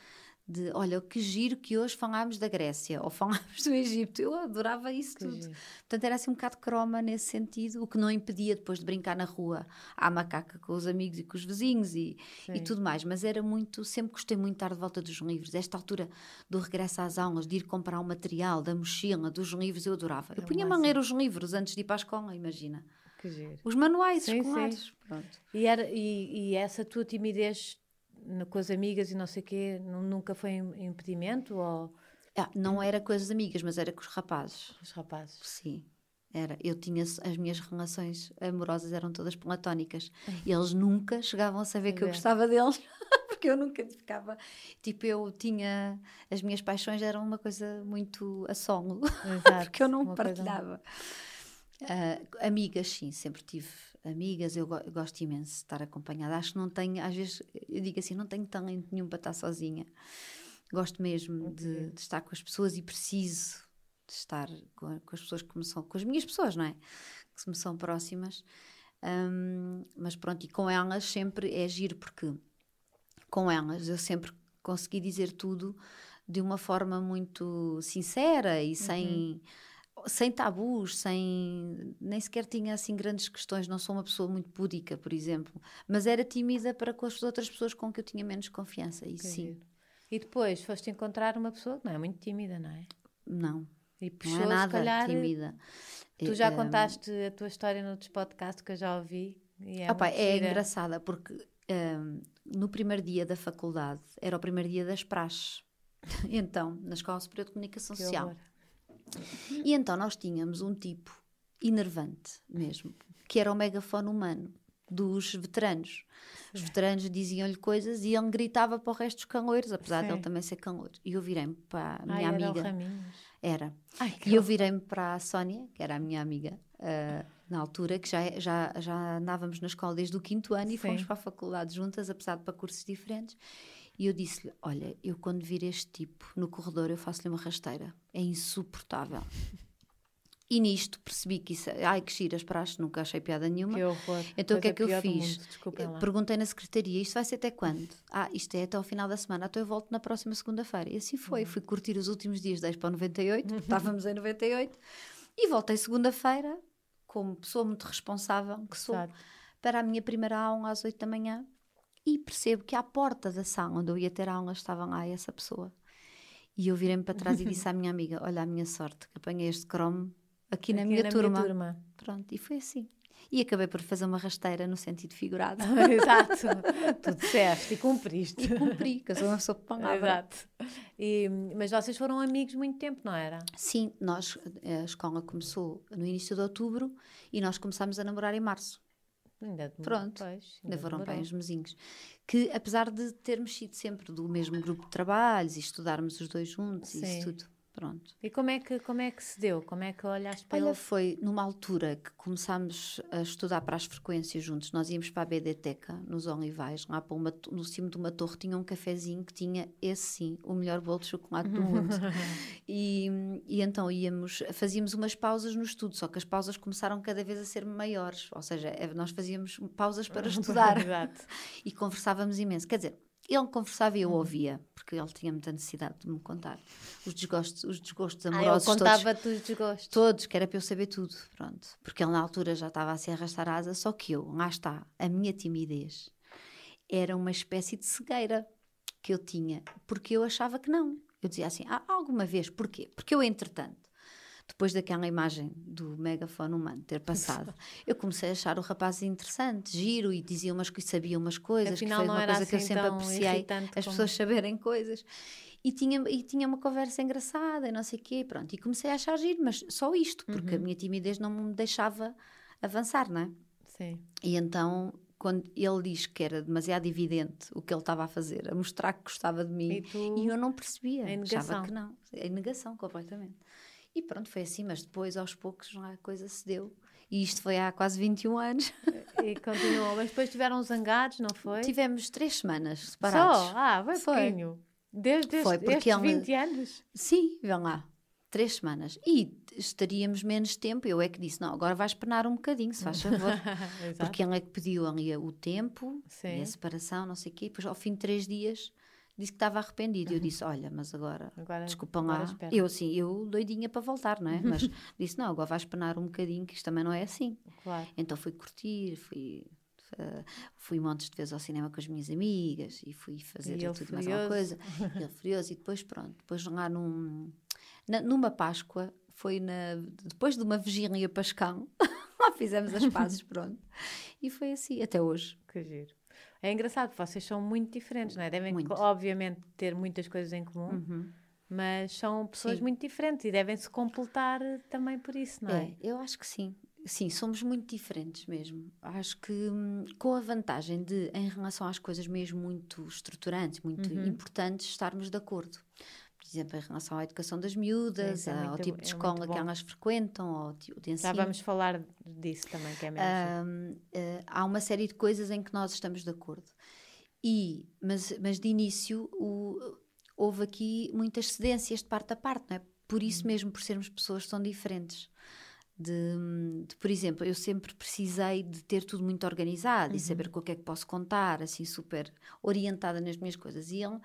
De, olha, que giro que hoje falámos da Grécia ou falámos do Egito. Eu adorava isso Que tudo. giro. Portanto, era assim um bocado croma nesse sentido, o que não impedia depois de brincar na rua à macaca com os amigos e com os vizinhos e, e Sim. tudo mais. Mas era muito, sempre gostei muito de estar de volta dos livros. Esta altura do regresso às aulas, de ir comprar o material, da mochila, dos livros, eu adorava. Eu É punha-me a ler os livros antes de ir para a escola, imagina. Que giro. Os manuais Sim, sim. escolares. Pronto. E, era, e, e essa tua timidez no- com as amigas e não sei o quê, nu- nunca foi im- impedimento? Ou Ah, não era com as amigas, mas era com os rapazes. os rapazes? Sim. Era, eu tinha as minhas relações amorosas eram todas platónicas e eles nunca chegavam a saber que eu ver. gostava deles porque eu nunca ficava tipo eu tinha as minhas paixões eram uma coisa muito a solo porque eu não uma coisa- partilhava Ah, amigas sim sempre tive amigas eu, go- eu gosto imenso de estar acompanhada acho que não tenho às vezes eu digo assim não tenho talento nenhum para estar sozinha gosto mesmo de, Ok. de estar com as pessoas e preciso de estar com, com as pessoas que me são, com as minhas pessoas, não é? Que me são próximas. Um, mas pronto, e com elas sempre é giro, porque com elas eu sempre consegui dizer tudo de uma forma muito sincera e. Uhum sem tabus, sem nem sequer tinha assim grandes questões, não sou uma pessoa muito púdica, por exemplo, mas era tímida para com as outras pessoas com que eu tinha menos confiança, e sim. E depois foste encontrar uma pessoa que não é muito tímida, não é? Não. E puxou, não é nada calhar, tímida. Tu já contaste a tua história noutros podcasts que eu já ouvi. E é, Opa, é engraçada porque um, no primeiro dia da faculdade era o primeiro dia das praxes. então, na Escola Superior de Comunicação que Social. Horror. E então nós tínhamos um tipo enervante mesmo, que era o megafone humano dos veteranos. Os veteranos diziam-lhe coisas e ele gritava para o resto dos caloiros, apesar Sim. de ele também ser caloiro. E eu virei-me para a minha Ai, amiga. Era. era. Ai, e eu virei-me para a Sónia, que era a minha amiga, uh, na altura, que já, já, já andávamos na escola desde o quinto ano Sim. e fomos para a faculdade juntas, apesar de para cursos diferentes. E eu disse-lhe: Olha, eu quando vir este tipo no corredor, eu faço-lhe uma rasteira. É insuportável. E nisto percebi que isso, ai que giras praxe, nunca achei piada nenhuma. Que horror. Então o que é que eu fiz? Perguntei na secretaria, isto vai ser até quando? Ah, isto é até ao final da semana, então eu volto na próxima segunda-feira. E assim foi, uhum. fui curtir os últimos dias 10 para o 98, estávamos em 98, e voltei segunda-feira, como pessoa muito responsável que sou, Exato. para a minha primeira aula às 8 da manhã, e percebo que à porta da sala onde eu ia ter aula estava lá essa pessoa. E eu virei-me para trás e disse à minha amiga: Olha, a minha sorte, que apanhei este cromo aqui, aqui na, minha, na turma. minha turma. Pronto, e foi assim. E acabei por fazer uma rasteira no sentido figurado. Exato. tu disseste e cumpriste. E cumpri, que eu sou uma pessoa palavra. Exato. E, mas vocês foram amigos muito tempo, não era? Sim, nós, a escola começou no início de outubro e nós começámos a namorar em março. Ainda Pronto, ainda, ainda foram bem os mesinhos. Que apesar de termos sido sempre do mesmo grupo de trabalhos e estudarmos os dois juntos Sim. e isso tudo, Pronto. E como é que, como é que se deu? Como é que olhaste para Olha, ele? foi numa altura que começámos a estudar para as frequências juntos. Nós íamos para a BDTeca, nos Olivais, lá para uma, no cimo de uma torre tinha um cafezinho que tinha, esse sim, o melhor bolo de chocolate do mundo. e, e então íamos, fazíamos umas pausas no estudo, só que as pausas começaram cada vez a ser maiores. Ou seja, é, nós fazíamos pausas para estudar. Exato. e conversávamos imenso. Quer dizer, ele conversava e eu uhum. ouvia, porque ele tinha muita necessidade de me contar os desgostos, os desgostos amorosos. Ah, ele contava-te os desgostos. Todos, que era para eu saber tudo, pronto. Porque ele na altura já estava a se arrastar a asa, só que eu, lá está, a minha timidez era uma espécie de cegueira que eu tinha, porque eu achava que não. Eu dizia assim, ah, alguma vez, porquê? Porque eu, entretanto, depois daquela imagem do megafone humano ter passado, eu comecei a achar o rapaz interessante, giro e dizia umas que sabia umas coisas, Afinal, que foi uma coisa assim que eu assim sempre apreciei, as como... pessoas saberem coisas. E tinha, e tinha uma conversa engraçada e não sei o quê, pronto. E comecei a achar giro, mas só isto, porque uhum. a minha timidez não me deixava avançar, não é? Sim. E então quando ele diz que era demasiado evidente o que ele estava a fazer, a mostrar que gostava de mim, e, tu... e eu não percebia, achava que não, a negação completamente. E pronto, foi assim, mas depois aos poucos a coisa se deu. E isto foi há quase 21 anos. E continuou. Mas depois tiveram zangados, não foi? Tivemos três semanas separados. Só? Ah, foi, foi. pouquinho. Desde foi porque estes 20 anos? Sim, vão lá. Três semanas. E estaríamos menos tempo. Eu é que disse: não, agora vais penar um bocadinho, se faz favor. porque ele é que pediu ali o tempo Sim. e a separação, não sei o quê. Depois, ao fim de três dias, disse que estava arrependido. E eu uhum. disse: Olha, mas agora, agora desculpam lá. Espera. Eu, assim, eu doidinha para voltar, não é? Mas disse: Não, agora vais penar um bocadinho, que isto também não é assim. Claro. Então fui curtir, fui. Uh, fui montes de vezes ao cinema com as minhas amigas e fui fazer e tudo mais alguma coisa. e ele furioso. E depois, pronto, depois lá num, na, numa Páscoa, foi na, depois de uma vigília pascão, lá fizemos as pazes, pronto. E foi assim, até hoje. Que giro. É engraçado, vocês são muito diferentes, não é? Devem, muito. obviamente, ter muitas coisas em comum, uhum. mas são pessoas sim. muito diferentes e devem se completar também por isso, não é? É, eu acho que sim. Sim, somos muito diferentes mesmo. Acho que hum, com a vantagem de, em relação às coisas mesmo muito estruturantes, muito uhum. importantes, estarmos de acordo exemplo, em relação à educação das miúdas, Sim, é ao tipo de é escola que elas frequentam, ao tipo de ensino. Já vamos falar disso também, que é mesmo. Uh, há uma série de coisas em que nós estamos de acordo. E, mas, mas de início o, houve aqui muitas cedências de parte a parte, não é? Por isso hum. mesmo, por sermos pessoas tão diferentes De, de, por exemplo, eu sempre precisei de ter tudo muito organizado Uhum. e saber com o que é que posso contar, assim, super orientada nas minhas coisas. E ele,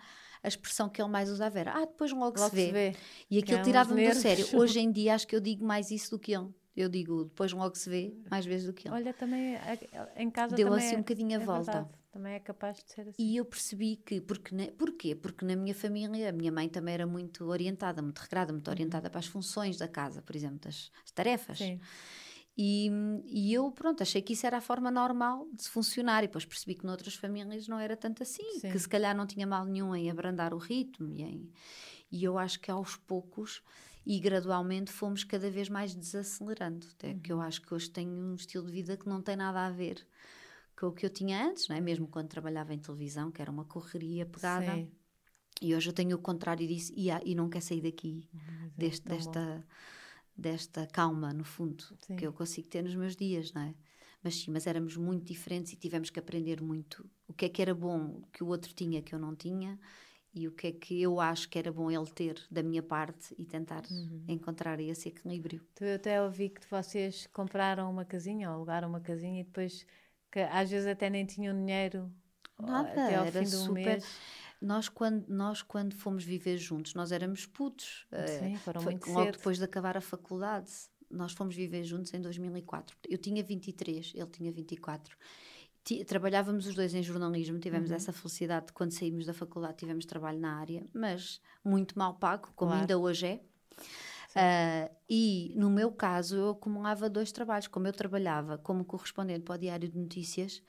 a expressão que ele mais usava era: Ah, depois logo, Logo se vê. se vê. E é aquilo tirava-me do sério. Hoje em dia acho que eu digo mais isso do que ele. Eu digo, depois logo se vê, mais vezes do que ele. Olha, também é- em casa Deu também assim é- um bocadinho a é volta. verdade. Também é capaz de ser assim. E eu percebi que, porque na, porquê? Porque na minha família, a minha mãe também era muito orientada, muito regrada, muito orientada para as funções da casa, por exemplo, das as tarefas. Sim. E, e eu, pronto, achei que isso era a forma normal de se funcionar. E depois percebi que noutras famílias não era tanto assim, Sim. que se calhar não tinha mal nenhum em abrandar o ritmo. E, em- e eu acho que aos poucos e gradualmente fomos cada vez mais desacelerando. Até que eu acho que hoje tenho um estilo de vida que não tem nada a ver com o que eu tinha antes, não é? mesmo quando trabalhava em televisão, que era uma correria pegada. Sim. E hoje eu tenho o contrário disso e, e não quero sair daqui, deste, tão bom. Desta, calma, no fundo, Sim. que eu consigo ter nos meus dias, não é? Mas sim, mas éramos muito diferentes e tivemos que aprender muito o que é que era bom que o outro tinha que eu não tinha e o que é que eu acho que era bom ele ter da minha parte e tentar Uhum. encontrar esse equilíbrio. Tu até ouvi que vocês compraram uma casinha ou alugaram uma casinha e depois que às vezes até nem tinham dinheiro Nada, até ao era fim do super- mês. Nós quando, nós, quando fomos viver juntos, nós éramos putos. eh, Sim, foram Foi muito logo cedo. depois de acabar a faculdade. Nós fomos viver juntos em 2004. Eu tinha 23, ele tinha 24. Ti- Trabalhávamos os dois em jornalismo, tivemos Uhum. essa felicidade de quando saímos da faculdade tivemos trabalho na área, mas muito mal pago, como Claro. ainda hoje é. Ah, e no meu caso, eu acumulava dois trabalhos. Como eu trabalhava como correspondente para o Diário de Notícias,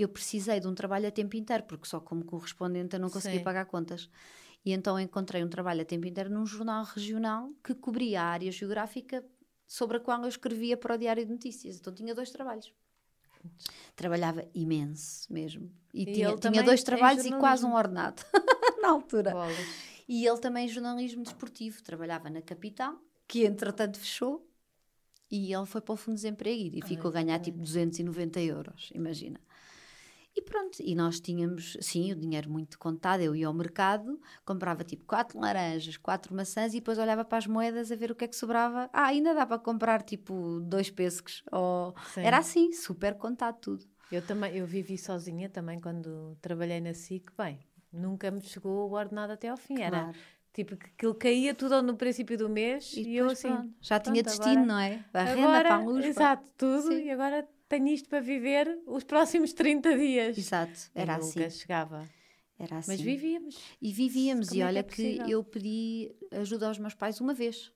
eu precisei de um trabalho a tempo inteiro, porque só como correspondente eu não conseguia Sim. pagar contas. E então encontrei um trabalho a tempo inteiro num jornal regional que cobria a área geográfica sobre a qual eu escrevia para o Diário de Notícias. Então tinha dois trabalhos. Trabalhava imenso mesmo. E, E tinha, tinha dois em trabalhos e quase um ordenado na altura. Bolas. E ele também em jornalismo desportivo, trabalhava na capital, que entretanto fechou, e ele foi para o Fundo de Desemprego e ficou a ganhar tipo 290 euros, imagina. E pronto, e nós tínhamos, sim, o dinheiro muito contado. Eu ia ao mercado, comprava tipo quatro laranjas, quatro maçãs e depois olhava para as moedas a ver o que é que sobrava. Ah, ainda dá para comprar tipo dois pêssegos. Ou... Sim. Era assim, super contado tudo. Eu também, eu vivi sozinha também quando trabalhei na SIC, bem, nunca me chegou o ordenado até ao fim, era Claro. tipo que aquilo caía tudo no princípio do mês e, eu depois, assim, pronto, já pronto, tinha destino, agora- não é? A renda, agora, para a luz. exato, tudo, Sim. e agora tenho isto para viver os próximos 30 dias. Exato, E era nunca assim. chegava. Era assim. Mas vivíamos. E vivíamos, Como e é olha é que, eu pedi ajuda aos meus pais uma vez.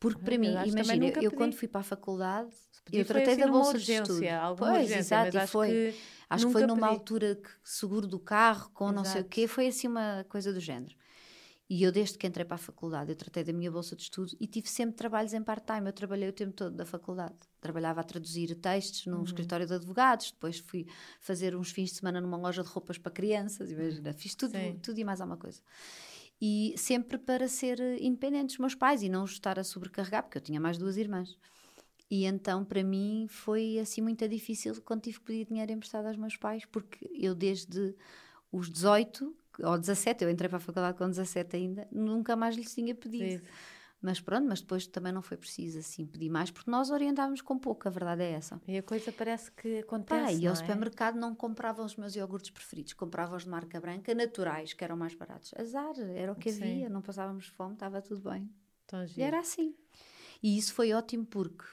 Porque para eu mim, imagina, nunca eu pedi. quando fui para a faculdade, eu tratei assim da bolsa urgência, de estudo. Alguma Pois, urgência, exato, e acho foi. que Acho que foi nunca numa pedi. altura que seguro do carro, com não sei o Exato. quê, foi assim uma coisa do género. E eu, desde que entrei para a faculdade, eu tratei da minha bolsa de estudo e tive sempre trabalhos em part-time. Eu trabalhei o tempo todo da faculdade. Trabalhava a traduzir textos Uhum. num escritório de advogados, depois fui fazer uns fins de semana numa loja de roupas para crianças, imagina, fiz tudo, Sim. tudo e mais alguma coisa. E sempre para ser independente dos meus pais e não os estar a sobrecarregar, porque eu tinha mais duas irmãs. E então, para mim, foi assim muito difícil quando tive que pedir dinheiro emprestado aos meus pais, porque eu desde os 18 ou 17, eu entrei para a faculdade com 17 ainda, nunca mais lhes tinha pedido. Sim. Mas pronto, mas depois também não foi preciso assim pedir mais, porque nós orientávamos com pouco, a verdade é essa. E a coisa parece que Pá, acontece. e não ao é? supermercado não comprava os meus iogurtes preferidos, comprava os de marca branca, naturais, que eram mais baratos. Azar, era o que Sim. havia, não passávamos fome, estava tudo bem. Tão E era assim. E isso foi ótimo porque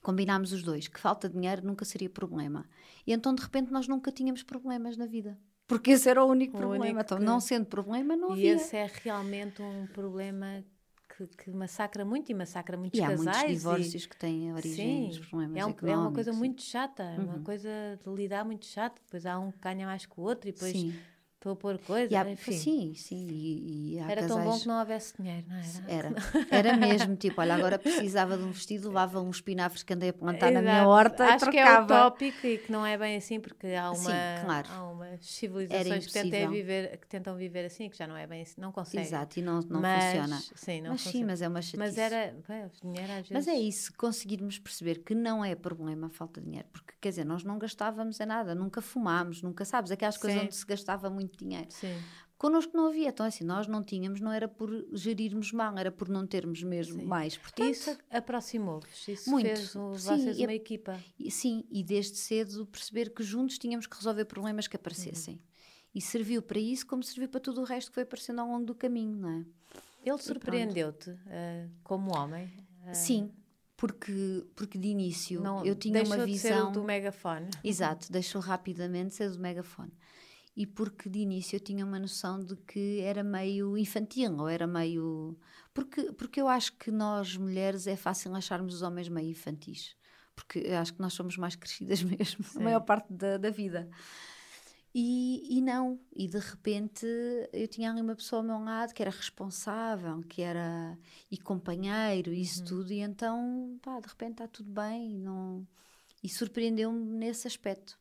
combinámos os dois que falta de dinheiro nunca seria problema. E então de repente nós nunca tínhamos problemas na vida. Porque esse era o único O problema. único então, que- não sendo problema, não E havia. esse é realmente um problema que, que massacra muito e massacra muitos E há muitos casais. e- divórcios que têm origem nos problemas é, um- é uma económicos. coisa sim. muito chata, é uma Uhum. coisa de lidar muito chata. Depois há um que ganha mais que o outro e depois Sim. Estou a pôr coisas. E há- enfim. sim, sim. E, e Era tão bom casais- que não houvesse dinheiro, não era? Era, era mesmo, tipo, olha, agora precisava de um vestido, levava uns espinafres que andei a plantar na minha Exato. horta Acho e que é trocava. utópico e que não é bem assim, porque há, uma, Sim, claro. há umas civilizações que, impossível. viver, que tentam viver assim, que já não é bem assim, não conseguem. Exato, e não, não mas, funciona. Sim, não mas sim, funciona. mas é uma chatice. Mas era, bem, dinheiro às vezes... Mas é isso, conseguirmos perceber que não é problema a falta de dinheiro, porque quer dizer, nós não gastávamos em nada, nunca fumámos, nunca sabes, aquelas coisas Sim. onde se gastava muito dinheiro. Sim. Connosco não havia, então assim, nós não tínhamos, não era por gerirmos mal, era por não termos mesmo Sim. mais. Portanto, Isso aproximou-vos, isso Muito. fez Sim, vocês uma equipa. Sim, e desde cedo perceber que juntos tínhamos que resolver problemas que aparecessem. E serviu para isso como serviu para tudo o resto que foi aparecendo ao longo do caminho, não é? Ele surpreendeu-te eh, como homem? Eh, Sim, porque, porque de início não, eu tinha deixou uma de ser visão. o do megafone. Exato, deixou rapidamente ser do megafone. E porque de início eu tinha uma noção de que era meio infantil, ou era meio. Porque, porque eu acho que nós, mulheres, é fácil acharmos os homens meio infantis. Porque acho que nós somos mais crescidas mesmo, Sim. a maior parte da, da vida. E, e não, e de repente eu tinha ali uma pessoa ao meu lado que era responsável, que era e companheiro, e isso tudo, e então, pá, de repente está tudo bem, não. E surpreendeu-me nesse aspecto.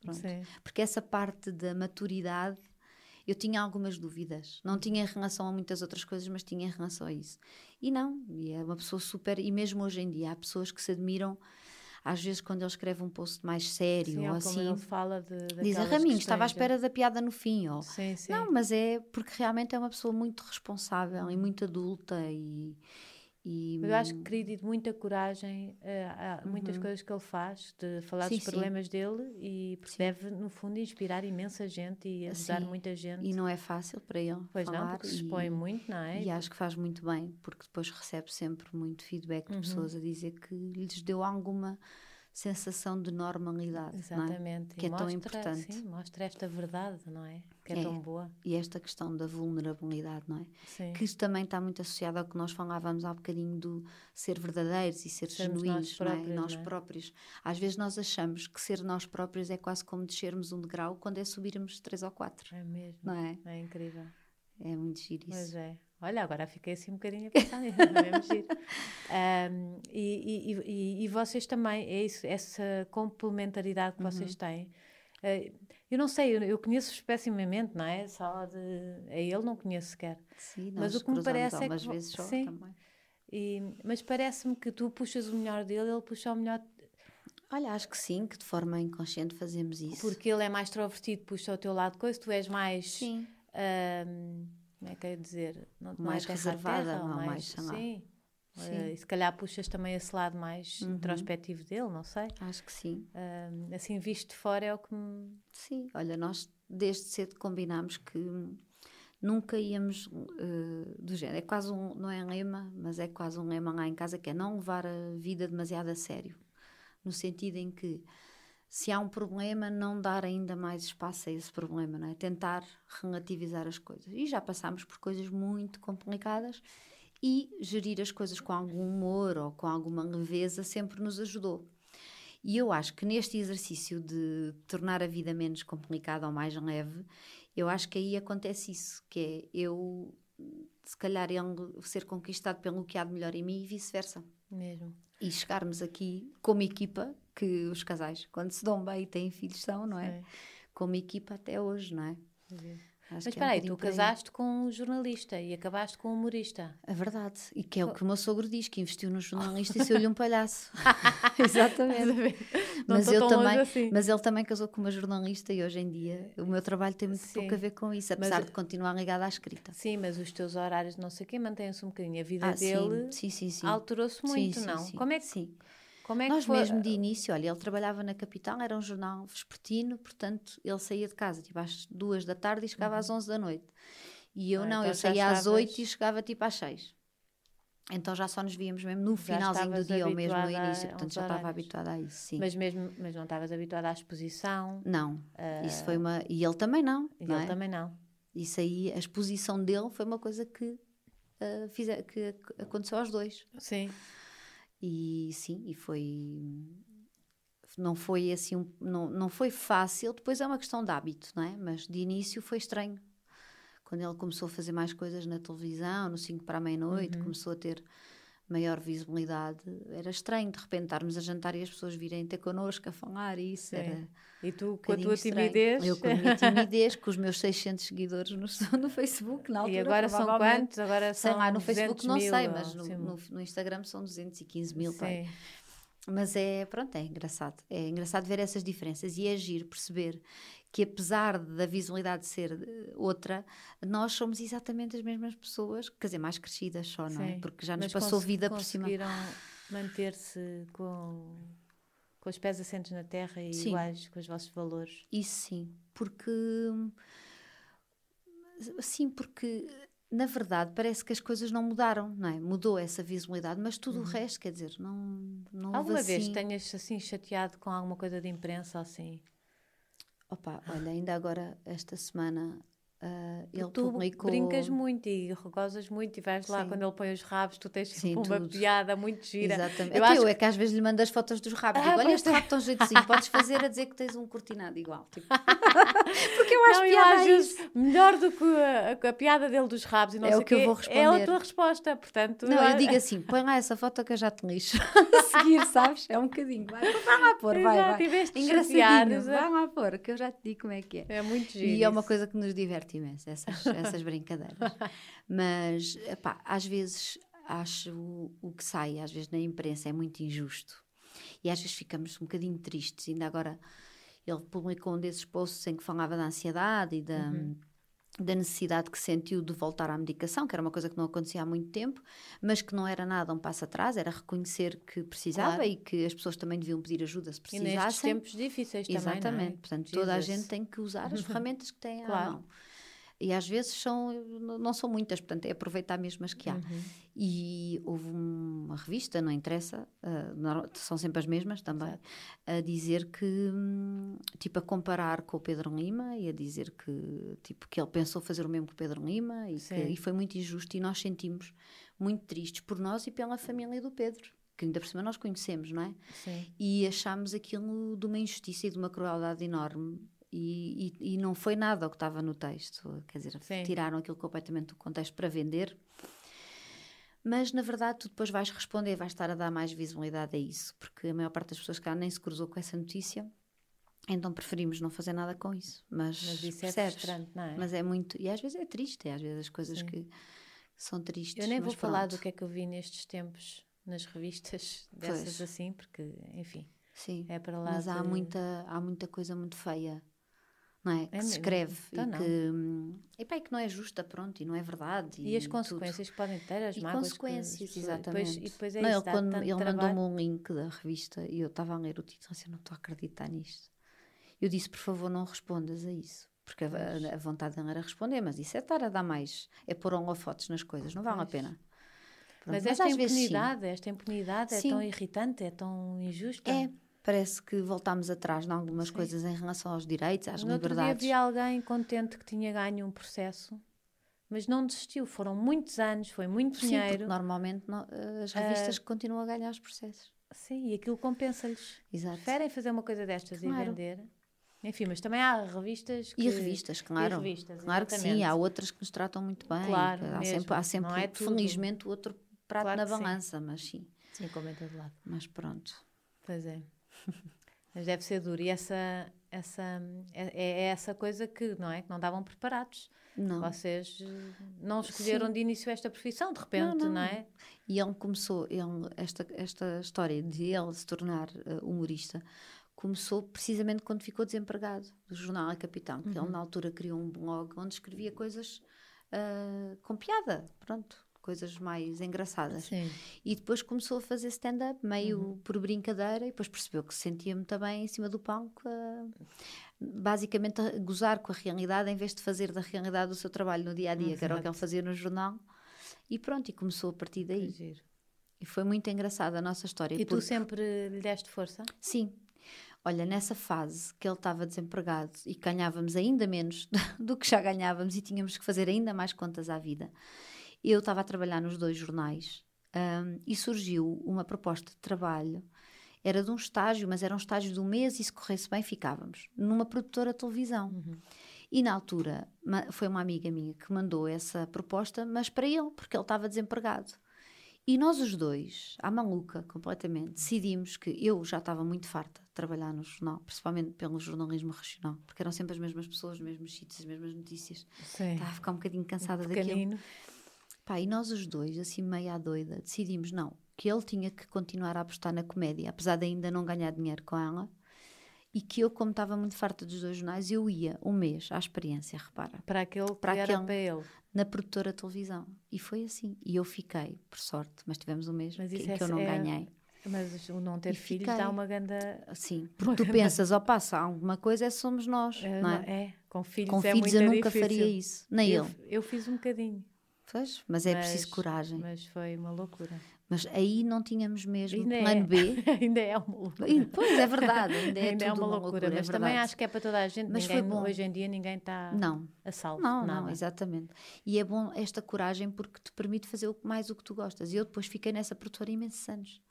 Porque essa parte da maturidade eu tinha algumas dúvidas. Não tinha em relação a muitas outras coisas, mas tinha em relação a isso. E não, e é uma pessoa super. E mesmo hoje em dia, há pessoas que se admiram, às vezes, quando ele escreve um post mais sério Sim, ou assim. ele fala de Diz a daquelas Raminhos, estava à questões, espera da piada no fim. Ou, Sim, sim. Não, mas é porque realmente é uma pessoa muito responsável e muito adulta e. e Mas eu acho que de muita coragem eh, há muitas coisas que ele faz, de falar Uhum. Sim, dos sim. problemas dele e porque deve, no fundo, inspirar imensa gente e ajudar Sim. muita gente. e não é fácil para ele. pois não, falar porque se e- expõe muito, não é? E acho que faz muito bem, porque depois recebe sempre muito feedback Uhum. de pessoas a dizer que lhes deu alguma sensação de normalidade. é? Exatamente. Que E é tão mostra, importante. Sim, mostra esta verdade, não é? Que é, É. tão boa. E esta questão da vulnerabilidade, não é? Sim. Que isso também está muito associado ao que nós falávamos há bocadinho do ser verdadeiros e ser Sermos genuínos, nós não é? próprios, nós não é? próprios. Às vezes nós achamos que ser nós próprios é quase como descermos um degrau quando é subirmos três ou quatro, É mesmo. não é? É incrível. É muito giro Pois isso. é. Olha, agora fiquei assim um bocadinho a pensar nisso. é mesmo giro. Ahm, e, e- e- e vocês também, é isso, essa complementaridade que Uhum. vocês têm. Eh, eu não sei, eu, eu conheço-vos pessimamente, não é? Só de. A ele não conheço sequer. Sim, Mas o que me parece é que vezes só sim. também. E- mas parece-me que tu puxas o melhor dele, ele puxa o melhor. Olha, acho que sim, que de forma inconsciente fazemos isso. Porque ele é mais extrovertido, puxa o teu lado coisa, tu és mais. Sim. Como é que é dizer? Não, não Mais é reservada, terra, ou não, mais, mais, sim. Sim. Eh, e se calhar puxas também esse lado mais Uhum. introspectivo dele, não sei. Acho que sim. Ahm, assim, visto de fora é o que me. Sim, olha, nós desde cedo combinámos que nunca íamos eh, do género. É quase um, não é um lema, mas é quase um lema lá em casa que é não levar a vida demasiado a sério. No sentido em que se há um problema, não dar ainda mais espaço a esse problema, não é? Tentar relativizar as coisas. E já passámos por coisas muito complicadas e gerir as coisas com algum humor ou com alguma leveza sempre nos ajudou. E eu acho que neste exercício de tornar a vida menos complicada ou mais leve, eu acho que aí acontece isso, que é eu, se calhar, ele ser conquistado pelo que há de melhor em mim e vice-versa. Mesmo. E chegarmos aqui como equipa, que os casais, quando se dão bem e têm filhos, são, não é? Sim. Como equipa até hoje, não é? Acho Mas que é um tu aí. casaste com um jornalista e acabaste com um humorista. É verdade. E que é o que o meu sogro diz, que investiu no jornalista e saiu-lhe um palhaço. Exatamente. Mas, eu também, assim. mas ele também casou com uma jornalista e hoje em dia o meu trabalho tem muito Sim. pouco a ver com isso, apesar Mas- de continuar ligado à escrita. Sim, mas os teus horários, não sei o quê, mantêm-se um bocadinho. A vida Ah, dele sim, sim, sim. alterou-se muito, não? Como é que, sim. Como é que Nós foi? mesmo de início, olha, ele trabalhava na capital, era um jornal vespertino, portanto ele saía de casa tipo às duas da tarde e chegava às onze da noite. E eu Ah, não, então eu saía às oito e chegava tipo às seis. Então já só nos víamos mesmo no Já finalzinho do dia ou mesmo no início, portanto já estava habituada a isso, sim. Mas mesmo, mas não estavas habituada à exposição. Não, isso foi uma. E ele também não. E não ele é? também não. Isso aí, a exposição dele foi uma coisa que, fize- que ac- aconteceu aos dois. Sim. E sim, e foi. Não foi assim, um- não, não foi fácil, depois é uma questão de hábito, não é? Mas de início foi estranho. Quando ele começou a fazer mais coisas na televisão, no 5 para a meia-noite, começou a ter maior visibilidade, era estranho de repente estarmos a jantar e as pessoas virem ter connosco a falar e isso Sim. era E tu, um com a tua estranho. timidez. Eu com a minha timidez, com os meus 600 seguidores no, no Facebook, na altura. e agora são quantos? Agora Sei são lá, no 200 Facebook não mil, sei, mas no, no, no Instagram são 215 mil. Sim. Mas é, pronto, é engraçado. É engraçado ver essas diferenças e é agir, perceber que apesar da visualidade ser eh, outra, nós somos exatamente as mesmas pessoas, quer dizer, mais crescidas só, não é? Porque já nos passou vida por cima. conseguiram manter-se com, com os pés assentes na terra e Sim. iguais com os vossos valores. Isso sim, porque sim, porque na verdade parece que as coisas não mudaram, não é? Mudou essa visibilidade, mas tudo o resto, quer dizer, não, não Alguma vez assim... tenhas assim chateado com alguma coisa de imprensa assim? Opa, olha, ainda agora esta semana ah, ele tu publicou brincas muito e regozas muito e vais lá Sim. quando ele põe os rabos, tu tens Sim, uma tudo. piada muito gira. Exatamente. Eu Até acho eu é que às vezes lhe mando as fotos dos rabos. Ah, Digo, olha este rabo tão jeitozinho, podes fazer a dizer que tens um cortinado igual. Tipo. Porque eu acho não, eu piada às a vezes, isso. melhor do que a, a piada dele dos rabos e não É sei o que eu vou É a responder. tua resposta, portanto... Não, eu a- digo assim, põe lá essa foto que eu já te lixo. a seguir, sabes? É um bocadinho. Vai, vai lá pôr, vai, Exato, vai. Engraçadinho, exato. vai lá pôr, que eu já te digo como é que é. É muito giro E é uma coisa que nos diverte imenso, essas, essas brincadeiras. Mas, epá, às vezes acho o, o que sai, às vezes na imprensa, é muito injusto. E às vezes ficamos um bocadinho tristes. Ainda agora ele publicou um desses posts em que falava da ansiedade e da, Uhum. da necessidade que sentiu de voltar à medicação, que era uma coisa que não acontecia há muito tempo, mas que não era nada um passo atrás, era reconhecer que precisava Claro. e que as pessoas também deviam pedir ajuda se E nestes precisassem. tempos difíceis também, Exatamente. não é? Portanto, toda a gente tem que usar as ferramentas que tem Claro. à mão. E às vezes são, não são muitas, portanto, é aproveitar mesmo as que há. Uhum. E houve uma revista, não interessa, nor- são sempre as mesmas também, a dizer que, hum, tipo, a comparar com o Pedro Lima e a dizer que, tipo, que ele pensou fazer o mesmo que o Pedro Lima e, que, e foi muito injusto e nós sentimos muito tristes por nós e pela família do Pedro, que ainda por cima nós conhecemos, não é? Sim. e achámos aquilo de uma injustiça e de uma crueldade enorme. E, e- e não foi nada o que estava no texto, quer dizer, Sim. tiraram aquilo completamente do contexto para vender. Mas na verdade, tu depois vais responder, vais estar a dar mais visibilidade a isso, porque a maior parte das pessoas cá nem se cruzou com essa notícia, então preferimos não fazer nada com isso. Mas, Mas isso é percebes? frustrante, não é? Mas é muito, e às vezes é triste, às vezes as coisas Sim. que são tristes. Eu nem vou falar pronto. do que é que eu vi nestes tempos nas revistas dessas Pois. assim, porque, enfim, Sim. é para lá Mas há de- muita, há muita coisa muito feia, não é? Que É se mesmo. escreve Então e não. que, hum, epá, e que não é justa, pronto, e não é verdade. E as tudo. consequências que podem ter, as E mágoas que as consequências, pessoas- exatamente. Depois, e depois é não, isso, ele ele mandou-me um link da revista e eu estava a ler o título assim, não estou a acreditar nisto. Eu disse, por favor, não respondas a isso. Porque a, a- a vontade dele era responder, mas isso é estar a dar mais, é pôr holofotes nas coisas, não vale a Pois. pena. Pronto, Mas esta vezes sim. impunidade, esta impunidade é Sim. tão irritante, é tão injusta. É, parece que voltámos atrás em algumas Sim. coisas em relação aos direitos, às No outro dia liberdades. vi alguém contente que tinha ganho um processo, mas não desistiu. Foram muitos anos, foi muito Sim, dinheiro. normalmente não- as revistas continuam a ganhar os processos. Sim, e aquilo compensa-lhes. Exato. Preferem fazer uma coisa destas e Claro. vender. Enfim, mas também há revistas que... E revistas, claro. revistas, claro que sim, há outras que nos tratam muito bem. Claro, há mesmo. sempre, há sempre é felizmente, outro prato Claro na que sim. balança, mas sim. Sim, como em todo lado. Mas pronto. Pois é. Mas deve ser duro. E essa, essa, é, é essa coisa que, não é? Que não estavam preparados. Não. Vocês não escolheram Sim. de início esta profissão, de repente, não, não. é? E ele começou, ele, esta, esta história de ele se tornar eh, humorista começou precisamente quando ficou desempregado do jornal A Capitão, que Uhum. ele na altura criou um blog onde escrevia coisas ah, com piada, pronto, coisas mais engraçadas. Sim. E depois começou a fazer stand-up, meio Uhum. por brincadeira, e depois percebeu que se sentia muito bem em cima do palco, a- basicamente a gozar com a realidade, em vez de fazer da realidade o seu trabalho no dia a dia, que era o que ele fazia no jornal. E pronto, e começou a partir daí. E foi muito engraçada a nossa história. E tu porque- sempre lhe deste força? Sim. Olha, nessa fase que ele estava desempregado e ganhávamos ainda menos do que já ganhávamos e tínhamos que fazer ainda mais contas à vida, eu estava a trabalhar nos dois jornais hum, e surgiu uma proposta de trabalho. Era de um estágio, mas era um estágio de um mês e se corresse bem ficávamos, numa produtora de televisão. E na altura foi uma amiga minha que mandou essa proposta, mas para ele, porque ele estava desempregado. E nós os dois, à maluca completamente, decidimos que eu já estava muito farta de trabalhar no jornal, principalmente pelo jornalismo regional, porque eram sempre as mesmas pessoas, os mesmos sítios, as mesmas notícias. Sim. Estava a ficar um bocadinho cansada daquilo. Pá, e nós os dois, assim meio à doida, decidimos não, que ele tinha que continuar a apostar na comédia, apesar de ainda não ganhar dinheiro com ela, e que eu, como estava muito farta dos dois jornais, eu ia um mês à experiência, repara. Para aquele que Para aquele- para ele. Na produtora de televisão. E foi assim. E eu fiquei, por sorte, mas tivemos um mês Mas que, em é- que eu não é- ganhei. Mas o não ter E filhos fiquei. dá uma ganda. Assim, porque tu pensas, ó passa, alguma coisa é somos nós, É, não é? é, com filhos Com é filhos eu nunca difícil. faria isso, nem eu, ele. Eu fiz um bocadinho. Pois, mas é mas- preciso coragem. Mas foi uma loucura. Mas aí não tínhamos mesmo Ainda plano é. B. ainda é uma loucura. Pois é verdade, ainda é, Ainda é uma loucura, é mas também verdade. acho que é para toda a gente. Mas ninguém, foi bom. Hoje em dia ninguém está Não, a salvo. não, de não, nada. exatamente. E é bom esta coragem porque te permite fazer mais o que tu gostas. E eu depois fiquei nessa produtora imensos anos.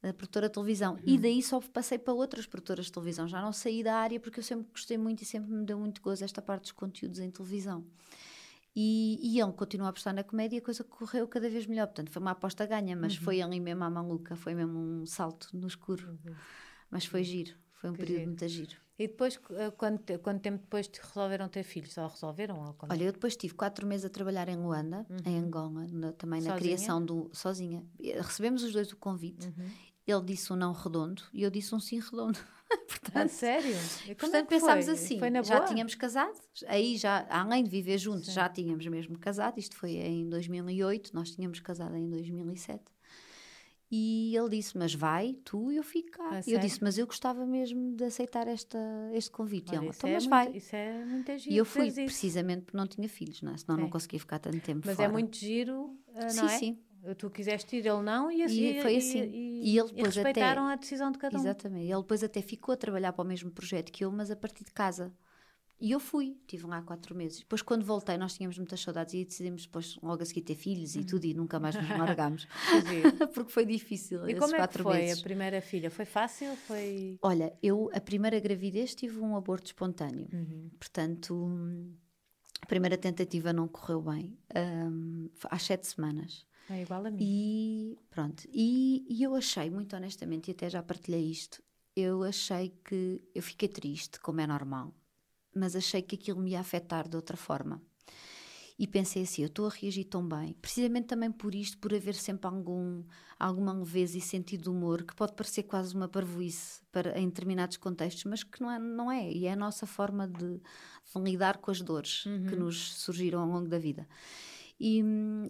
Da produtora de televisão. E Uhum. daí só passei para outras produtoras de televisão. Já não saí da área porque eu sempre gostei muito e sempre me deu muito gozo esta parte dos conteúdos em televisão. E, e ele continuou a apostar na comédia e a coisa correu cada vez melhor. Portanto, foi uma aposta ganha, mas Uhum. foi ali mesmo à maluca, foi mesmo um salto no escuro. Mas foi giro, foi um Que período giro. muito giro. E depois, eh, quanto, quanto tempo depois te resolveram ter filhos? Só resolveram? Ou Olha, eu depois tive quatro meses a trabalhar em Luanda, em Angola, na- também na Uhum. Sozinha? criação do. sozinha. E Recebemos os dois o convite. Uhum. Ele disse um não redondo e eu disse um sim redondo. Ah, portanto, sério? E portanto é que pensámos assim. Já boa? tínhamos casado, aí já, além de viver juntos, Sim. já tínhamos mesmo casado. Isto foi em 2008, nós tínhamos casado em 2007. E ele disse: Mas vai, tu e eu fico cá. A E eu disse: Mas eu gostava mesmo de aceitar esta, este convite. e Olha, isso Então, é mas muito- vai. Isso é muito giro. E eu fui, precisamente porque não tinha filhos, não é? senão não Sim. conseguia ficar tanto tempo Mas fora. é muito giro, Sim, não é? sim. Tu quiseste ir, ele não, e, assim, E foi assim. E, E ele depois até- respeitaram a decisão de cada um. Exatamente. Ele depois até ficou a trabalhar para o mesmo projeto que eu, mas a partir de casa. E eu fui, estive lá quatro meses. Depois, quando voltei, nós tínhamos muitas saudades e decidimos depois, logo a seguir, ter filhos e tudo, e nunca mais nos largámos. Porque foi difícil E como é que foi meses. a primeira filha? Foi fácil? Foi. Olha, eu, a primeira gravidez, tive um aborto espontâneo. Uhum. Portanto, a primeira tentativa não correu bem. hum, às sete semanas. É igual a mim. E pronto, e, e eu achei, muito honestamente, e até já partilhei isto, eu achei que eu fiquei triste, como é normal, mas achei que aquilo me ia afetar de outra forma. E pensei assim, eu estou a reagir tão bem, precisamente também por isto, por haver sempre algum, alguma leveza e sentido de humor, que pode parecer quase uma parvoíce para, em determinados contextos, mas que não é, não é. E é a nossa forma de, de lidar com as dores que nos surgiram ao longo da vida. E,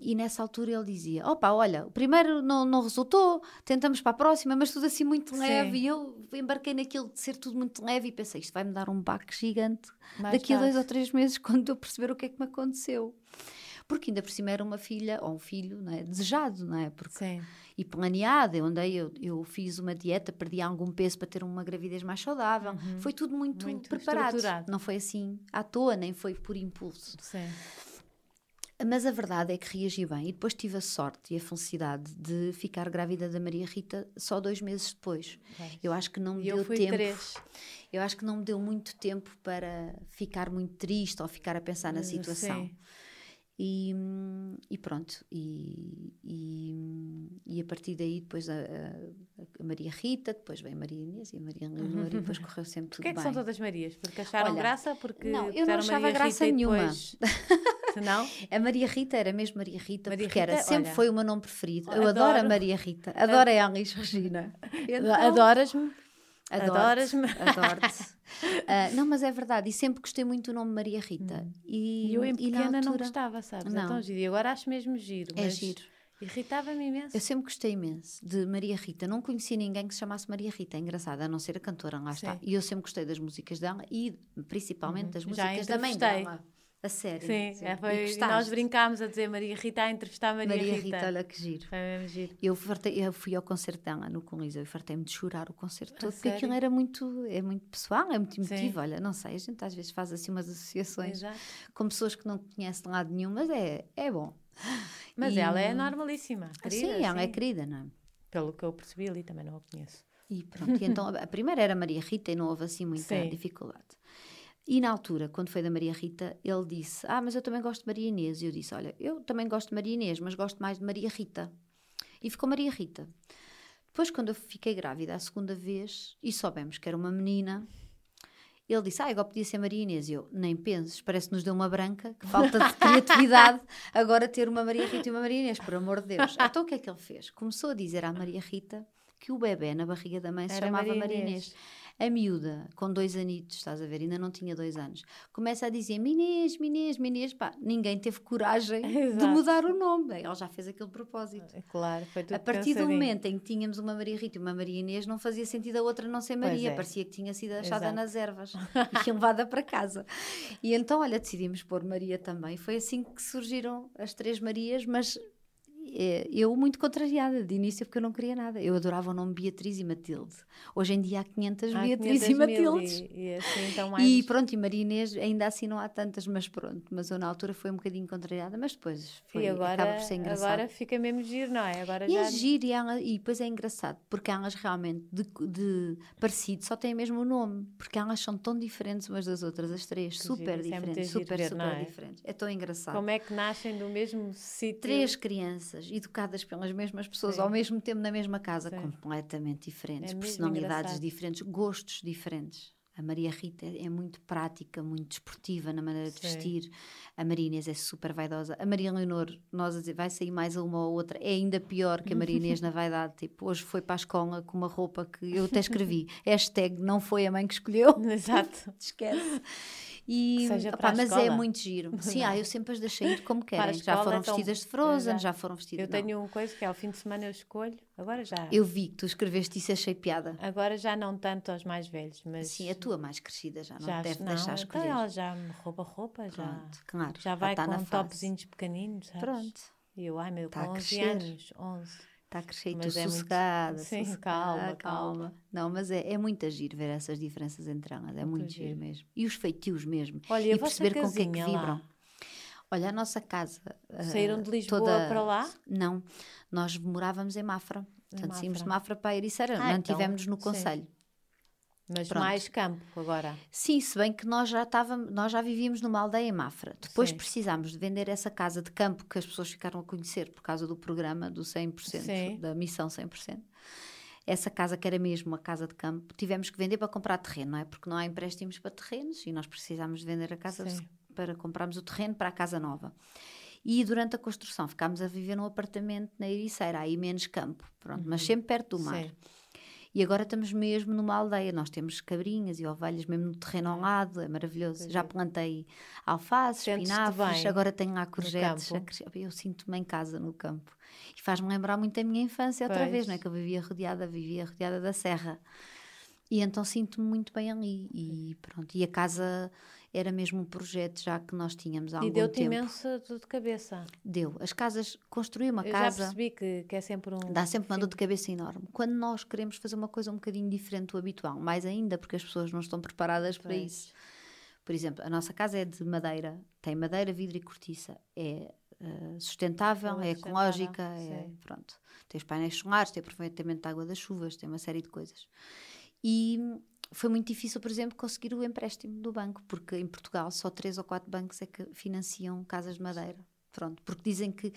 e nessa altura ele dizia: Opa, olha, o primeiro não, não resultou, tentamos para a próxima, mas tudo assim muito Sim. leve. E eu embarquei naquilo de ser tudo muito leve e pensei: Isto vai-me dar um baque gigante Mais daqui a dois tarde. ou três meses, quando eu perceber o que é que me aconteceu. Porque ainda por cima era uma filha ou um filho não é? desejado, não é? Porque, Sim. e planeado. Eu andei, eu, eu fiz uma dieta, perdi algum peso para ter uma gravidez mais saudável. Foi tudo muito, Muito preparado. Não foi assim à toa, nem foi por impulso. Sim. Mas a verdade é que reagi bem e depois tive a sorte e a felicidade de ficar grávida da Maria Rita só dois meses depois. Eu acho que não me E eu deu fui tempo. três. Eu acho que não me deu muito tempo para ficar muito triste ou ficar a pensar na Eh, situação. E, hum, e pronto, e, e, hum, e a partir daí depois a, a- Maria Rita, depois veio a Maria Inês e a Maria Leonor e depois correu sempre tudo Porquê é que bem. são todas Marias? Porque acharam Olha, graça? Porque não, eu não achava Maria graça Rita nenhuma. depois- Se não? A Maria Rita era mesmo Maria Rita, Maria porque era, Rita, sempre olha, foi o meu nome preferido. Eu adoro, a adoro. Maria Rita, adoro a Alice Regina. Então, Adoras-me? Adoro-te, Adoras-me? Adoro-te. Ah, não, mas é verdade, e sempre gostei muito do nome Maria Rita. E, E eu em na pequena não altura- gostava, sabes? Não. É tão giro. E agora acho mesmo giro. É mas giro. Irritava-me imenso. Eu sempre gostei imenso de Maria Rita. Não conheci ninguém que se chamasse Maria Rita. É engraçado, a não ser a cantora, lá está. Sim. E eu sempre gostei das músicas dela e principalmente das Já músicas da mãe dela. A sério. Sim, é, E foi, nós brincámos a dizer Maria Rita a entrevistar Maria, Maria Rita. Rita, olha que giro. Foi mesmo giro. Eu, fartei- eu fui ao concerto dela no Coliseu e fartei-me de chorar o concerto todo, porque sério? aquilo era muito, é muito pessoal, é muito Sim. emotivo. Olha, não sei, a gente às vezes faz assim umas associações Exato. com pessoas que não conhecem de lado nenhum, mas é, é bom. Mas E- ela é normalíssima. Querida, sim, ela é sim. querida, não é? Pelo que eu percebi ali, também não a conheço. E pronto, e então a primeira era Maria Rita e não houve assim muita Sim. dificuldade. E na altura, quando foi da Maria Rita, ele disse: Ah, mas eu também gosto de Maria Inês. E eu disse: Olha, eu também gosto de Maria Inês, mas gosto mais de Maria Rita. E ficou Maria Rita. Depois, quando eu fiquei grávida a segunda vez e soubemos que era uma menina, ele disse: Ah, agora podia ser Maria Inês. E eu: Nem penses, parece que nos deu uma branca, que falta de criatividade agora ter uma Maria Rita e uma Maria Inês, por amor de Deus. Então o que é que ele fez? Começou a dizer à Maria Rita que o bebê na barriga da mãe se Era chamava Maria Maria Inês. A miúda, com dois anitos, estás a ver, ainda não tinha dois anos, começa a dizer Minês, Minês, Minês, pá, ninguém teve coragem de Exato. mudar o nome. Ela já fez aquele propósito. É Claro, foi tudo A partir do momento em que tínhamos uma Maria Rita e uma Maria Inês, não fazia sentido a outra não ser Maria. é. Parecia que tinha sido achada Exato. nas ervas e levada para casa. E então, olha, decidimos pôr Maria também. Foi assim que surgiram as três Marias, mas eu muito contrariada de início porque eu não queria nada. Eu adorava o nome Beatriz e Matilde. Hoje em dia há 500 Há Beatriz 500 e Matildes. E, e assim, então mais... E pronto, e Maria Inês ainda assim não há tantas, mas pronto. Mas eu na altura foi um bocadinho contrariada, mas depois foi, e agora, acaba por ser engraçado. agora fica mesmo giro, não é? Agora E já... é giro, e, ela, e depois é engraçado, porque elas realmente, de, de parecido, só têm mesmo o nome, porque elas são tão diferentes umas das outras, as três, Que super giro, é muito diferentes, giro super, super não é? diferentes. É tão engraçado. Como é que nascem do mesmo sítio? Três crianças educadas pelas mesmas pessoas Sim. ao mesmo tempo na mesma casa, Sim. completamente diferentes, É personalidades diferentes, gostos diferentes. A Maria Rita é é muito prática, muito desportiva na maneira de Sim. vestir. A Maria Inês é super vaidosa. A Maria Leonor, nós a dizer, vai sair mais uma ou outra, é ainda pior que a Maria Inês na vaidade. Tipo, hoje foi para a escola com uma roupa que eu até escrevi. Hashtag não foi a mãe que escolheu. Exato. Esquece. E, Que seja opá, para a mas é muito giro. Sim, ah, eu sempre as deixei ir como querem. Já escola, foram então, vestidas de Frozen, já foram vestidas. Eu não. tenho uma coisa que é ao fim de semana eu escolho, agora já. Eu vi que tu escreveste isso achei piada. Agora já não tanto aos mais velhos, mas Sim, a tua mais crescida já não já deve não, deixar então escolher. ela já me rouba roupa, já, Pronto, claro. já vai está na com topzinhos pequeninos, sabes? Pronto, E eu, ai meu, Tá com 11 crescer. anos, 11. Está a crescer e tu Mas é muito- sossegada. Sim, sossegada, calma, calma. Não, mas é, é muito agir ver essas diferenças entre elas. É muito, giro. giro. mesmo. E os feitios mesmo. Olha, e perceber com o que é que casinha lá? vibram. Olha, a nossa casa. ah, Saíram de Lisboa toda- para lá? Não, nós morávamos em Mafra. Portanto, saímos de Mafra. Para a Ericeira. Ah, Mantivemos-nos então, no. Conselho. Mas Pronto. mais campo agora. Sim, se bem que nós já estávamos, nós já vivíamos numa aldeia em Mafra. Depois Sim. precisámos de vender essa casa de campo que as pessoas ficaram a conhecer por causa do programa do 100%, Sim. da missão 100%. Essa casa que era mesmo uma casa de campo, tivemos que vender para comprar terreno, não é? Porque não há empréstimos para terrenos e nós precisámos de vender a casa Sim. para comprarmos o terreno para a casa nova. E durante a construção ficámos a viver num apartamento na Ericeira, aí menos campo, pronto, mas sempre perto do mar. Sim. E agora estamos mesmo numa aldeia. Nós temos cabrinhas e ovelhas mesmo no terreno ao lado, é maravilhoso. Já plantei alfaces, espinafres, agora tenho lá courgettes. Eu sinto-me em casa no campo. E faz-me lembrar muito a minha infância outra Pois. vez, não é? Que eu vivia rodeada, vivia rodeada da serra. E então sinto-me muito bem ali. E pronto. E a casa era mesmo um projeto já que nós tínhamos há E algum deu-te tempo. imensa dor de cabeça. Deu. As casas, construir uma Eu já casa percebi que, que é sempre um. dá sempre uma dor de cabeça enorme. Quando nós queremos fazer uma coisa um bocadinho diferente do habitual, mais ainda porque as pessoas não estão preparadas para Pois. isso. Por exemplo, a nossa casa é de madeira, tem madeira, vidro e cortiça. É eh, sustentável, É é ecológica, é, pronto. Tem os painéis solares, tem aproveitamento da água das chuvas, tem uma série de coisas. E foi muito difícil, por exemplo, conseguir o empréstimo do banco, porque em Portugal só três ou quatro bancos é que financiam casas de madeira. Pronto, porque dizem que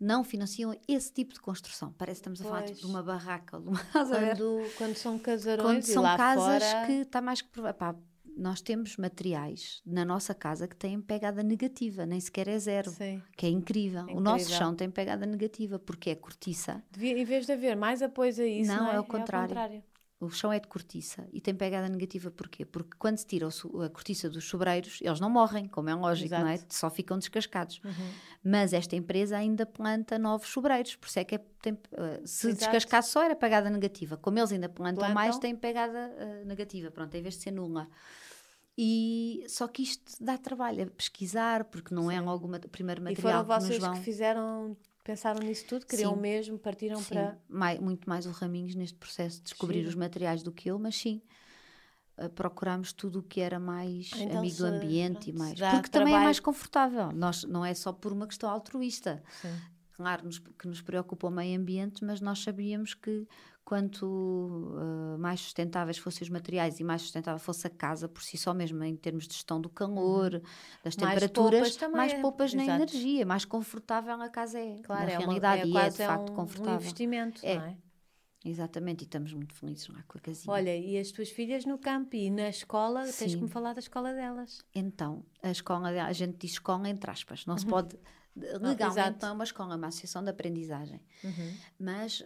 não financiam esse tipo de construção. Parece que estamos a falar tipo, de uma barraca, de uma. Quando, quando são casarões Quando e são casas fora, que está mais que pá, nós temos materiais na nossa casa que têm pegada negativa, nem sequer é zero, Sim. que é incrível. O nosso Incrível. chão tem pegada negativa porque é cortiça. Devia, em vez de haver mais apoio a isso, Não, não, é o contrário. contrário. O chão é de cortiça e tem pegada negativa porquê? Porque quando se tira a cortiça dos sobreiros, eles não morrem, como é lógico, não é? Só ficam descascados. Uhum. Mas esta empresa ainda planta novos sobreiros, por isso é que é, tem, eh, se Exato. descascar só era pegada negativa. Como eles ainda plantam, Plantam. mais, tem pegada eh, negativa, pronto, em vez de ser nula. E só que isto dá trabalho, é pesquisar, porque não é logo o primeiro E material foram que nos vocês vão. que fizeram, pensaram nisso tudo, queriam Sim. mesmo, partiram Sim, para. mai- muito mais o Raminhos neste processo de descobrir Giro. os materiais do que eu, mas sim. eh, Procurámos tudo o que era mais Então, amigo do ambiente e pronto, mais. se dá Porque também é mais confortável. Nós, não é só por uma questão altruísta. Sim. Claro nos- que nos preocupa o meio ambiente, mas nós sabíamos que quanto eh, mais sustentáveis fossem os materiais e mais sustentável fosse a casa por si só mesmo, em termos de gestão do calor, das Uhum. Mais temperaturas, poupas também mais é. poupas na Exato. energia, mais confortável a casa é. Claro, na é, uma, realidade, é e é de é facto um, confortável. um investimento, É. não é? Exatamente, e estamos muito felizes lá com a casinha. Olha, e as tuas filhas no campo e na escola, tens Sim. que me falar da escola delas. Então, a escola, a gente diz escola entre aspas, não se pode. Legalmente Uhum. exato. não é uma escola, é uma associação de aprendizagem. Uhum. Mas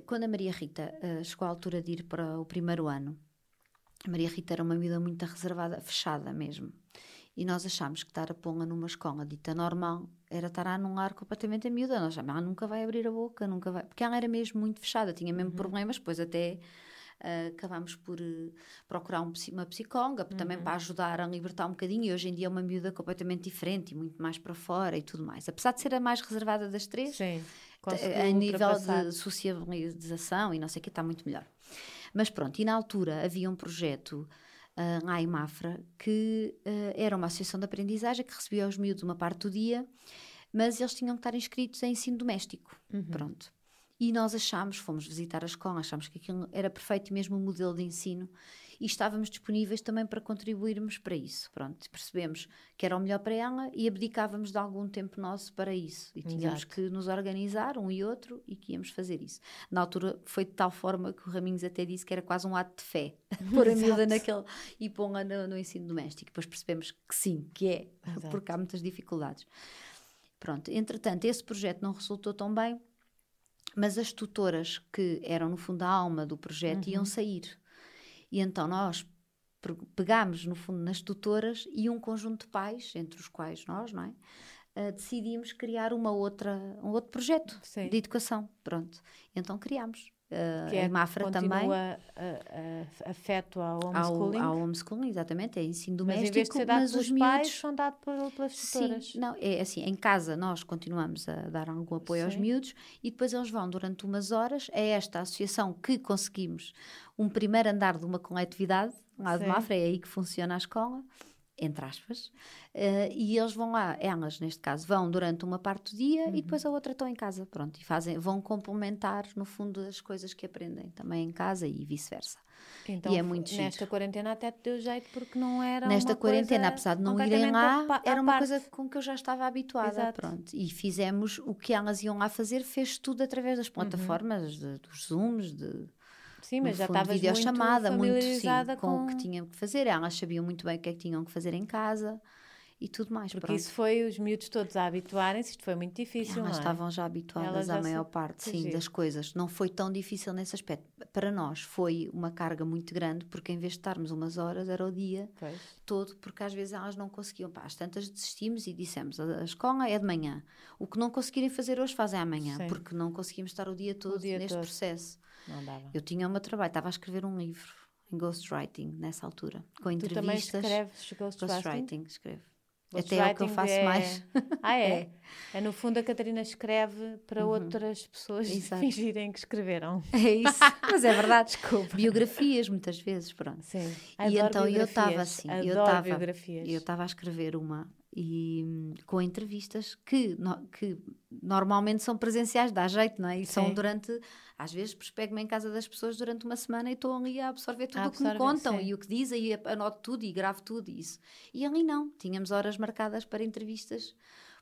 quando a Maria Rita eh, chegou à altura de ir para o primeiro ano, A Maria Rita era uma miúda muito reservada, fechada mesmo. E nós achámos que estar a pô-la numa escola dita normal era estar a anular completamente a miúda. Nós achámos, ela nunca vai abrir a boca, nunca vai. Porque ela era mesmo muito fechada, tinha mesmo uhum. problemas, depois até uh, acabámos por uh, procurar um, uma psicóloga uhum. também para ajudar a libertar um bocadinho. E hoje em dia é uma miúda completamente diferente e muito mais para fora e tudo mais. Apesar de ser a mais reservada das três, Sim, a nível de socialização e não sei o que, está muito melhor. Mas pronto, e na altura havia um projeto uh, lá em Mafra, que uh, era uma associação de aprendizagem que recebia os miúdos uma parte do dia, mas eles tinham que estar inscritos em ensino doméstico. Uhum. Pronto. E nós achámos, fomos visitar a escola, achámos que aquilo era perfeito mesmo o modelo de ensino e estávamos disponíveis também para contribuirmos para isso. Pronto, percebemos que era o melhor para ela e abdicávamos de algum tempo nosso para isso. E tínhamos Exato. que nos organizar, um e outro, e que íamos fazer isso. Na altura foi de tal forma que o Raminhos até disse que era quase um ato de fé pôr a miúda naquele e pôr-a no, no, ensino doméstico. Depois percebemos que sim, que é, Exato. porque há muitas dificuldades. Pronto, entretanto, esse projeto não resultou tão bem, mas as tutoras que eram no fundo a alma do projeto uhum. iam sair. E então nós pegámos, no fundo, nas tutoras e um conjunto de pais, entre os quais nós, não é? Uh, decidimos criar uma outra, um outro projeto Sim. de educação. Pronto. Então criámos. Uh, que é, em Mafra também. A, a, afeto ao homeschooling. Ao, ao homeschooling, exatamente, é ensino doméstico. Mas em vez de ser dado pelos miúdos, pais, são dados pelas tutoras. Sim, não, é assim, em casa nós continuamos a dar algum apoio Sim. aos miúdos e depois eles vão durante umas horas a esta associação que conseguimos um primeiro andar de uma coletividade, lá de Mafra, é aí que funciona a escola, entre aspas, uh, e eles vão lá, elas neste caso, vão durante uma parte do dia uhum. e depois a outra estão em casa, pronto, e fazem, vão complementar no fundo as coisas que aprendem também em casa e vice-versa. Então, e é muito nesta chique. quarentena até te deu jeito porque não era Nesta quarentena, apesar de não irem lá, era uma coisa com que eu já estava habituada, Exato. pronto. E fizemos o que elas iam lá fazer, fez tudo através das uhum. plataformas, uhum. de, dos Zooms, de Sim, mas já videochamada, muito, muito sim, com... com... o que tinham que fazer. Elas sabiam muito bem o que é que tinham que fazer em casa e tudo mais. Porque pronto. isso foi os miúdos todos a habituarem-se, isto foi muito difícil. Elas é? estavam já habituadas à maior parte, sim, das coisas. Não foi tão difícil nesse aspecto. Para nós foi uma carga muito grande, porque em vez de estarmos umas horas, era o dia pois. todo, porque às vezes elas não conseguiam. Pá, às tantas desistimos e dissemos: a escola é de manhã. O que não conseguirem fazer hoje, fazem amanhã, sim. porque não conseguimos estar o dia todo o dia neste todo. processo. Não dava. Eu tinha o meu trabalho, estava a escrever um livro em ghostwriting nessa altura, com tu entrevistas. Tu também escreves ghostwriting? Ghostwriting, escrevo. Até é o que eu faço é... mais. Ah, é? é? é? no fundo a Catarina escreve para uhum. outras pessoas Exato. fingirem que escreveram. É isso, mas é verdade. Desculpa. Biografias, muitas vezes, pronto. Sim. e então eu estava assim, Adoro eu estava biografias. eu estava a escrever uma e com entrevistas que, no, que normalmente são presenciais, dá jeito, não é? E Sim. são durante, às vezes pego-me em casa das pessoas durante uma semana e estou ali a absorver tudo o que me contam sim. e o que dizem e anoto tudo e gravo tudo e isso. E ali não, tínhamos horas marcadas para entrevistas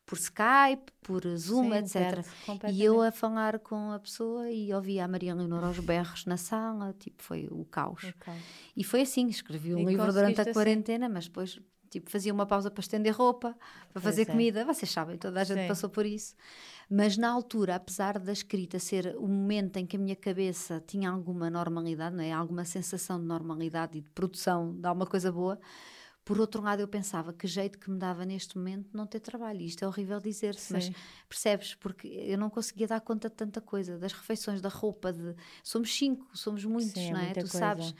por Skype, por Zoom, sim, etc. E eu a falar com a pessoa e ouvia a Maria Leonor aos berros na sala, tipo, foi o caos. O caos. E foi assim, escrevi um e livro durante a assim. quarentena, mas depois Tipo, fazia uma pausa para estender roupa, para fazer comida. Vocês sabem, toda a gente Sim. passou por isso. Mas na altura, apesar da escrita ser o momento em que a minha cabeça tinha alguma normalidade, não é? alguma sensação de normalidade e de produção de alguma coisa boa, por outro lado, eu pensava que jeito que me dava neste momento não ter trabalho. Isto é horrível dizer-se, mas percebes? Porque eu não conseguia dar conta de tanta coisa, das refeições, da roupa. De... Somos cinco, somos muitos, Sim, é não é? Tu coisa. sabes.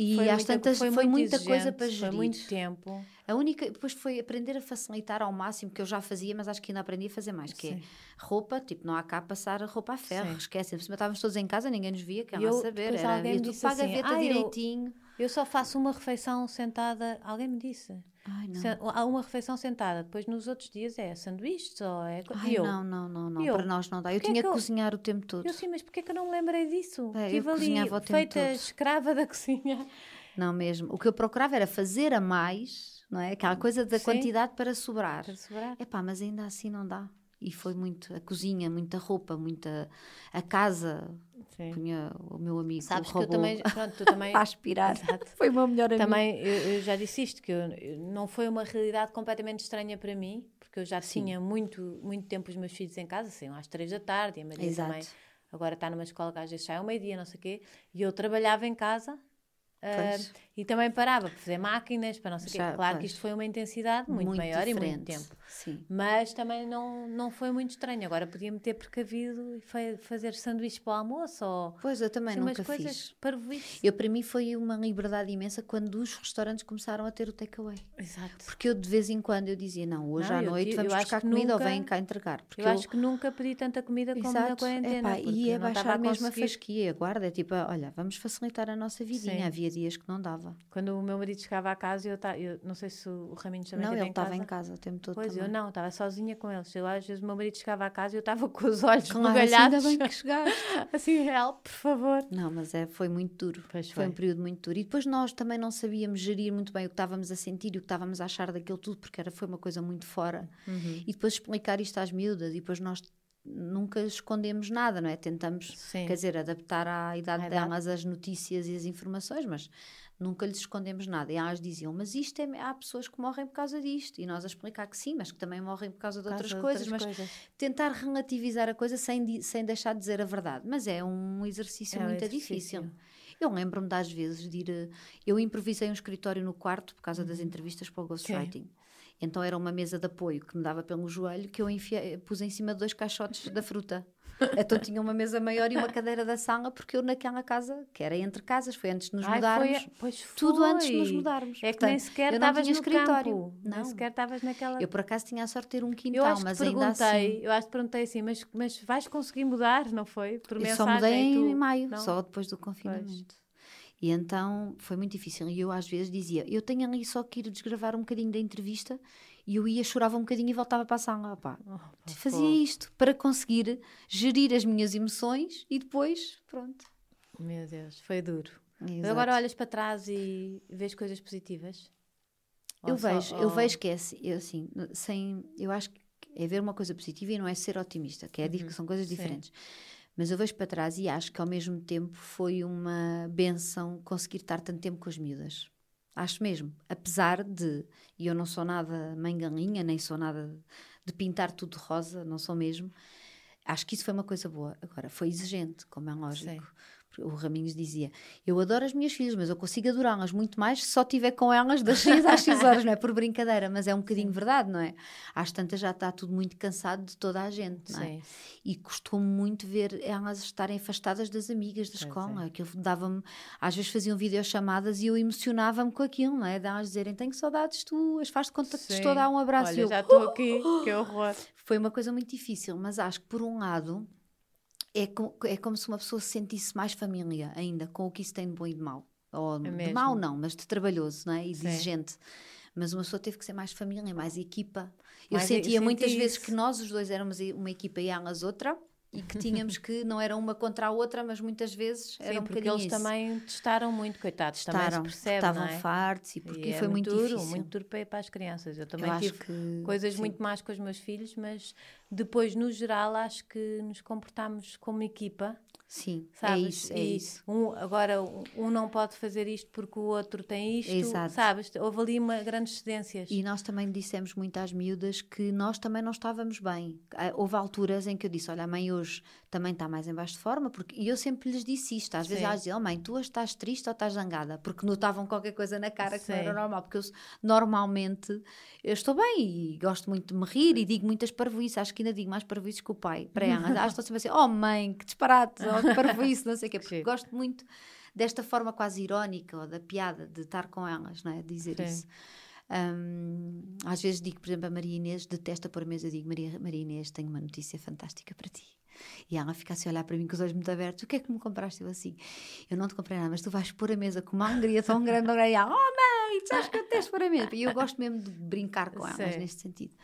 E foi às muita, tantas foi, foi muita coisa para gerir. Foi muito tempo. A única, depois foi aprender a facilitar ao máximo, que eu já fazia, mas acho que ainda aprendi a fazer mais, que é Sim. é roupa, tipo, não há cá passar roupa a ferro, Sim. esquece. Por cima estávamos todos em casa, ninguém nos via, quer lá saber. Era, alguém disse paga assim, a ah, direitinho. Eu, eu só faço uma refeição sentada, alguém me disse. Ai, não. Há uma refeição sentada, depois nos outros dias é sanduíches ou é. Ai, eu, não, não, não, não. Eu, para nós não dá. Eu tinha que, que cozinhar o tempo todo. Eu sim, mas porquê que eu não me lembrei disso? É, Estive ali feita escrava da cozinha. Não mesmo. O que eu procurava era fazer a mais, não é? Aquela coisa da Sim. quantidade para sobrar. Para sobrar. Epá, mas ainda assim não dá. E foi muito a cozinha, muita roupa, muita a casa. Sim. Punha o meu amigo Sabes que eu também, pronto, tu também a aspirar. Exato. Foi o meu melhor amigo. Também eu, eu, já disse isto que eu, não foi uma realidade completamente estranha para mim, porque eu já Sim. tinha muito muito tempo os meus filhos em casa, assim, às três da tarde, e a Maria Exato. também agora está numa escola que às vezes sai ao meio-dia, não sei o quê, e eu trabalhava em casa Uh, e também parava para fazer máquinas, para não sei o quê. Claro que isto foi uma intensidade muito, muito maior diferente. e muito tempo. Sim. Mas também não, não foi muito estranho. Agora podia-me ter precavido e fazer sanduíches para o almoço ou... Pois, eu também assim, nunca fiz. Eu, para mim, foi uma liberdade imensa quando os restaurantes começaram a ter o takeaway. Exato. Porque eu, de vez em quando, eu dizia, não, hoje não, à noite eu, vamos eu buscar comida nunca, ou vêm cá entregar. Porque eu, eu, acho que nunca pedi tanta comida como Exato. na quarentena. Epá, e é baixar mesmo a fasquia. Guarda, é tipo, olha, vamos facilitar a nossa vidinha. Sim. Havia dias que não dava. Quando o meu marido chegava à casa, eu, eu não sei se o Raminho também Não, ele estava em casa o tempo todo Pois, também. eu não, estava sozinha com eles. Eu, às vezes o meu marido chegava à casa e eu estava com os olhos claro, bugalhados. Ainda bem que chegaste. assim, help, por favor. Não, mas é, foi muito duro. Foi. foi um período muito duro. E depois nós também não sabíamos gerir muito bem o que estávamos a sentir e o que estávamos a achar daquilo tudo, porque era, foi uma coisa muito fora. Uhum. E depois explicar isto às miúdas e depois nós nunca escondemos nada, não é? Tentamos, Sim. quer dizer, adaptar à idade, idade delas as notícias e as informações, mas nunca lhes escondemos nada. E elas diziam, mas isto é, há pessoas que morrem por causa disto. E nós a explicar que sim, mas que também morrem por causa de por outras coisas. Outras mas coisas. tentar relativizar a coisa sem, sem deixar de dizer a verdade. Mas é um exercício é muito um exercício. difícil. Eu lembro-me das vezes de ir. Eu improvisei um escritório no quarto por causa das uhum. entrevistas para o Ghostwriting. Sim. Então era uma mesa de apoio que me dava pelo joelho que eu enfiei, pus em cima de dois caixotes da fruta. Então tinha uma mesa maior e uma cadeira da sala, porque eu naquela casa, que era entre casas, foi antes de nos Ai, mudarmos. Foi, pois foi. Tudo antes de nos mudarmos. É que Portanto, nem sequer estavas no escritório. Campo. Não. Nem sequer estavas naquela. Eu por acaso tinha a sorte de ter um quintal, mas ainda assim. Eu acho que perguntei assim, mas, mas vais conseguir mudar, não foi? Por eu só mudei em maio, não? só depois do confinamento. Pois. E então foi muito difícil. E eu às vezes dizia: Eu tenho ali só que ir desgravar um bocadinho da entrevista e eu ia, chorava um bocadinho e voltava para a sala. Oh, Fazia isto para conseguir gerir as minhas emoções e depois, pronto. Meu Deus, foi duro. Exato. Agora olhas para trás e vês coisas positivas? Eu ou vejo, só, ou... eu vejo que é assim, eu, assim, sem, eu acho que é ver uma coisa positiva e não é ser otimista, que é uhum. que são coisas diferentes. Mas eu vejo para trás e acho que ao mesmo tempo foi uma benção conseguir estar tanto tempo com as miúdas. Acho mesmo. Apesar de, e eu não sou nada mãe galinha, nem sou nada de pintar tudo de rosa, não sou mesmo. Acho que isso foi uma coisa boa. Agora, foi exigente, como é lógico. Sim o Raminhos dizia: Eu adoro as minhas filhas, mas eu consigo adorá-las muito mais se só estiver com elas das 6 às 6 horas, não é? Por brincadeira, mas é um bocadinho verdade, não é? Às tantas já está tudo muito cansado de toda a gente, não é? Sim. E custou-me muito ver elas estarem afastadas das amigas da escola. Aquilo dava-me, às vezes faziam videochamadas e eu emocionava-me com aquilo, não é? De elas dizerem: Tenho saudades tuas, faz-te conta que estou a dar um abraço. Olha, eu, já estou aqui, que horror. Foi uma coisa muito difícil, mas acho que por um lado é, com, é como se uma pessoa se sentisse mais família ainda com o que isso tem de bom e de mau. Ou é de mau não, mas de trabalhoso não é? e exigente. Mas uma pessoa teve que ser mais família, mais equipa. Eu mais sentia muitas vezes que nós os dois éramos uma equipa e elas outra e que tínhamos que não era uma contra a outra, mas muitas vezes Sim, era um porque eles isso. também testaram muito, coitados, também testaram, se percebe, estavam é? fartos e porque e foi é muito, muito duro, muito duro para, para as crianças. Eu também Eu tive que, coisas sim. muito más com os meus filhos, mas depois, no geral, acho que nos comportamos como equipa Sim, é sabes? é isso, é e isso. Um, agora, um não pode fazer isto porque o outro tem isto, Exato. sabes? Houve ali uma, grandes cedências. E nós também dissemos muito às miúdas que nós também não estávamos bem. Ah, houve alturas em que eu disse, olha, mãe hoje também está mais em baixo de forma, porque... e eu sempre lhes disse isto. Às Sim. vezes elas diziam, oh, mãe, tu estás triste ou estás zangada? Porque notavam qualquer coisa na cara que Sim. não era normal. Porque eu, normalmente, eu estou bem e gosto muito de me rir e digo muitas parvoíces. Acho que ainda digo mais parvoíces que o pai para elas. Elas estão sempre assim, oh mãe, que disparate, oh, para isso, não sei o quê, porque Sim. gosto muito desta forma quase irónica ou da piada de estar com elas, não é? Dizer Sim. isso. Um, às vezes digo, por exemplo, a Maria Inês detesta pôr a mesa, digo, Maria, Maria Inês, tenho uma notícia fantástica para ti. E ela fica assim a olhar para mim com os olhos muito abertos: O que é que me compraste? Eu assim: Eu não te comprei nada, mas tu vais pôr a mesa com uma alegria tão grande. E ela: Oh, mãe, tu sabes que eu detesto pôr a mesa? E eu gosto mesmo de brincar com elas neste sentido.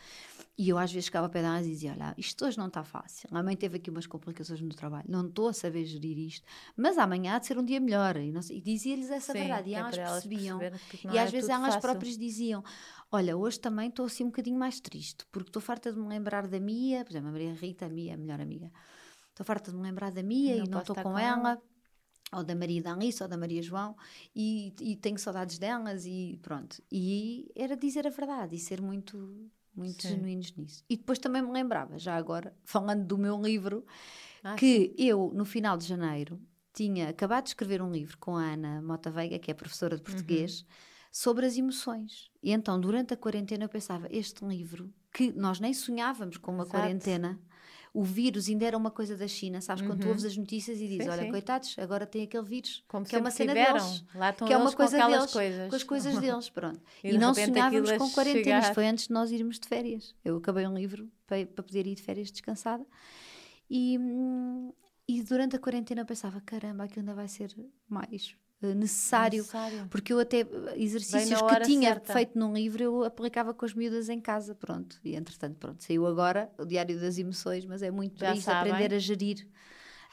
E eu às vezes ficava a pé delas e dizia: Olha, isto hoje não está fácil. A mãe teve aqui umas complicações no trabalho, não estou a saber gerir isto, mas amanhã há de ser um dia melhor. E, e dizia-lhes essa Sim, verdade. E é elas percebiam. E às vezes elas fácil. próprias diziam: Olha, hoje também estou assim um bocadinho mais triste, porque estou farta de me lembrar da Mia, por exemplo, a Maria Rita, a Mia, a melhor amiga. Estou farta de me lembrar da Mia não e não estou com, com ela. ela ou da Maria da Alice, ou da Maria João, e, e, tenho saudades delas, e pronto. E era dizer a verdade e ser muito muito sim. genuínos nisso. E depois também me lembrava, já agora, falando do meu livro, ah, que eu, no final de janeiro, tinha acabado de escrever um livro com a Ana Mota Veiga, que é professora de Uhum. português, sobre as emoções. E então, durante a quarentena, eu pensava: este livro, que nós nem sonhávamos com uma Exato. quarentena, o vírus ainda era uma coisa da China, sabes? Quando tu ouves as notícias e dizes: Uhum. Sim, olha, sim. coitados, agora tem aquele vírus, Como que é uma cena tiveram. deles. Lá estão que é uma com coisa aquelas deles, coisas. com as coisas deles, pronto. E E, não sonhávamos a com quarentena, isto chegar. foi antes de nós irmos de férias. Eu acabei um livro para, para poder ir de férias descansada e, hum, e durante a quarentena eu pensava: caramba, aquilo ainda vai ser mais necessário. Necessário. Porque eu até exercícios que tinha certa. feito num livro eu aplicava com as miúdas em casa, pronto. E entretanto, pronto, saiu agora o Diário das Emoções, mas é muito Já para isso, sabem. aprender a gerir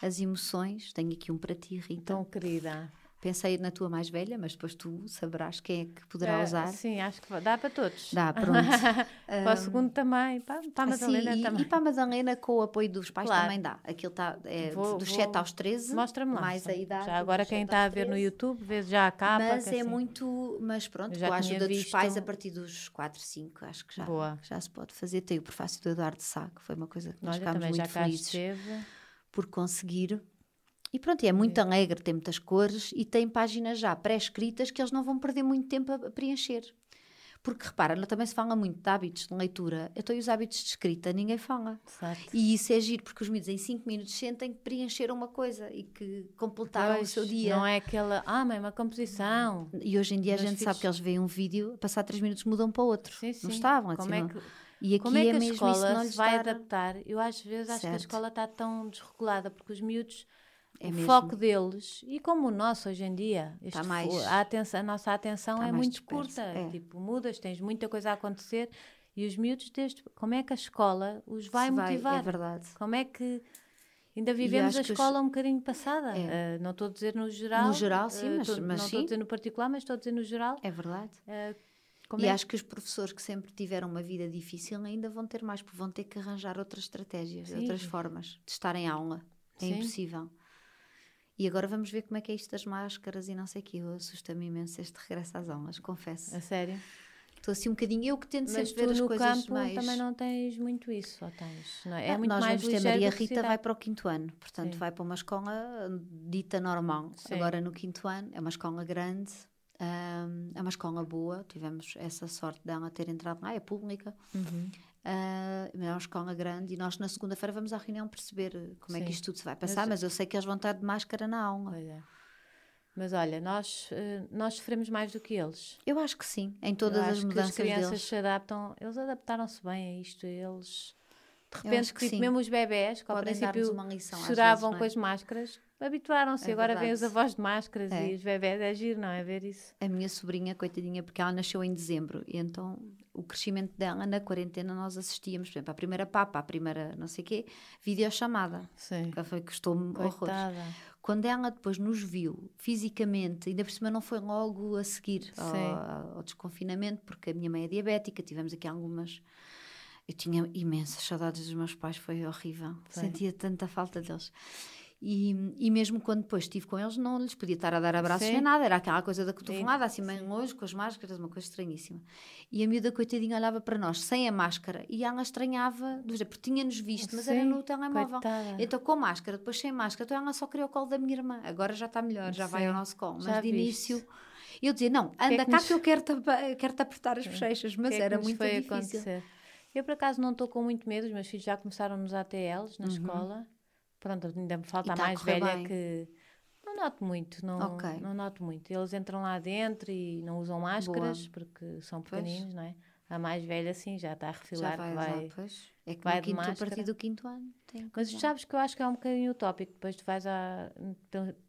as emoções. Tenho aqui um para ti, Rita. Tão querida. Pensei na tua mais velha, mas depois tu saberás quem é que poderá É, usar. Sim, acho que dá para todos. Dá, pronto. para o segundo também. Para, para a Assim, Madalena e, também. e para a Madalena, com o apoio dos pais, Claro. também dá. Aquilo está é, Vou- dos vou- 7 aos 13. Mostra-me lá. Mais a idade. Já agora quem 7 está a ver no 13. YouTube, vê já a capa. Mas é assim- muito. Mas pronto, já com a ajuda dos pais, a partir dos 4, 5, acho que já, Boa. já se pode fazer. Tem o prefácio do Eduardo Sá, que foi uma coisa que nós Olha, ficámos já muito cá felizes por conseguir. E pronto, é muito alegre, tem muitas cores e tem páginas já pré-escritas que eles não vão perder muito tempo a a preencher. Porque repara, também se fala muito de hábitos de leitura. Então, e os hábitos de escrita, ninguém fala. Exato. E isso é giro, porque os miúdos em 5 minutos sentem que preencheram uma coisa e que completaram Pois, o seu dia. Não é aquela, ah, mãe, uma composição. E hoje em dia a Mas gente sabe que eles veem um vídeo, passar 3 minutos mudam para outro. Sim, sim. Não estavam, Como assim, é que, E aqui como é que a mesmo isso não escola se vai dar- adaptar? Eu às vezes acho que a Certo. escola está tão desregulada, porque os miúdos, É o mesmo. foco deles, e como o nosso hoje em dia, este mais- fo- a, atenção, a nossa atenção está é muito disperso, curta. é. Tipo, mudas, tens muita coisa a acontecer, e os miúdos, desde, como é que a escola os vai Se motivar? É verdade. Como é que ainda vivemos a que os- escola um bocadinho passada? É. Ah, não estou a dizer no geral. No geral, sim, ah, mas- tô- mas não estou a dizer no particular, mas estou a dizer no geral. É verdade. Como e é acho que os professores que sempre tiveram uma vida difícil ainda vão ter mais, porque vão ter que arranjar outras estratégias, Sim. outras formas de estar em aula. É Sim. impossível. E agora vamos ver como é que é isto das máscaras e não sei o quê. Eu assusta-me imenso este regresso às aulas, confesso. A sério? Estou assim um bocadinho. Eu que tento Mas sempre ver as coisas campo mais. também não tens muito isso, ou tens? Não é? É Ah, muito Nós mais vamos ter Maria Rita vai para o quinto ano, portanto Sim. vai para uma escola dita normal. Sim. Agora no quinto ano é uma escola grande, hum, é uma escola boa. Tivemos essa sorte dela ter entrado lá, é pública. Uhum. Ah, é uma escola grande e nós na segunda-feira vamos à reunião perceber eh, como é Sim. que isto tudo se vai passar, Mas- mas, eu sei que eles vão estar de máscara na aula. É. Mas olha, nós, eh, nós sofremos mais do que eles. Eu acho que sim, em Eu todas acho as que mudanças as crianças deles. se adaptam, eles adaptaram-se bem a isto, eles de Eu repente, que tipo, mesmo os bebés, que ao Podem princípio lição choravam vezes, é? com as máscaras, habituaram-se. É Agora vêm os avós de máscaras É. e os bebés, é giro, não é? Ver isso. A minha sobrinha, coitadinha, porque ela nasceu em dezembro, e então o crescimento dela na quarentena nós assistíamos, por exemplo, à primeira papa, à primeira não sei o quê, videochamada. Sim. Que foi custou-me horrores. Quando ela depois nos viu fisicamente, ainda por cima não foi logo a seguir ao, Sim. ao desconfinamento, porque a minha mãe é diabética, tivemos aqui algumas. Eu tinha imensas saudades dos meus pais, foi horrível. Foi. Sentia tanta falta deles. E, e mesmo quando depois estive com eles, não lhes podia estar a dar abraços Sim. nem nada, era aquela coisa da cotovelada, assim bem longe, com as máscaras, uma coisa estranhíssima. E a miúda coitadinha olhava para nós sem a máscara e ela estranhava, porque tinha-nos visto, mas era Sim, no telemóvel. coitada. Então, com máscara, depois sem máscara, então ela só queria o colo da minha irmã. Agora já está melhor, já vai Sim, ao nosso colo. Mas já de viste. início, eu dizia: não, que é anda que cá nos- que eu quero-te quero-te apertar as bochechas. Mas que é era muito difícil. acontecer? Eu, por acaso, não estou com muito medo. Os meus filhos já começaram nos ATLs na escola. Pronto, ainda me falta a tá a mais correr velha bem. que... Não noto muito, não, Ok. não noto muito. Eles entram lá dentro e não usam máscaras porque são Pois. pequeninos, não é? A mais velha, sim, já está a refilar Já vai, vai... É que vai quinto, a partir do quinto ano Mas sabes que eu acho que é um bocadinho utópico. Depois tu vais a,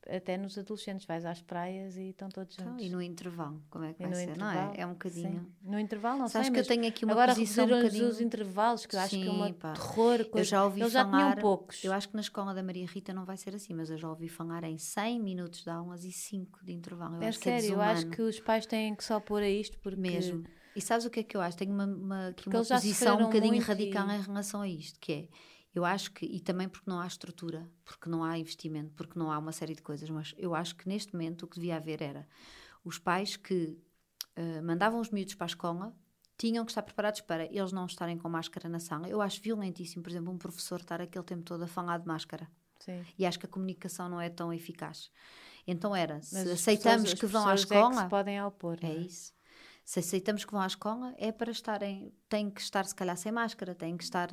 até nos adolescentes, vais às praias e estão todos Então, juntos. e no intervalo, como é que E vai ser? intervalo, não é? É um bocadinho. sim. No intervalo, não Sabes sei, que eu tenho aqui uma agora posição um bocadinho- os intervalos, que eu acho que é uma Sim, pá. terror. Eu Coisa. já ouvi Eles já falar. tinham poucos. Eu acho que na escola da Maria Rita não vai ser assim, mas eu já ouvi falar em 100 minutos de aulas e 5 de intervalo. Eu é acho que é sério, eu acho que os pais têm que só pôr a isto porque Mesmo. E sabes o que é que eu acho? Tenho uma, uma, aqui uma posição um bocadinho radical e- em relação a isto, que é, eu acho que, e também porque não há estrutura, porque não há investimento, porque não há uma série de coisas, mas eu acho que neste momento o que devia haver era os pais que eh, mandavam os miúdos para a escola tinham que estar preparados para eles não estarem com máscara na sala. Eu acho violentíssimo, por exemplo, um professor estar aquele tempo todo a falar de máscara. Sim. E acho que a comunicação não é tão eficaz. Então era, se Mas aceitamos pessoas- que vão à pessoas é que escola, se podem opor. é não isso. Se aceitamos que vão à escola, é para estarem, têm que estar se calhar sem máscara, têm que estar.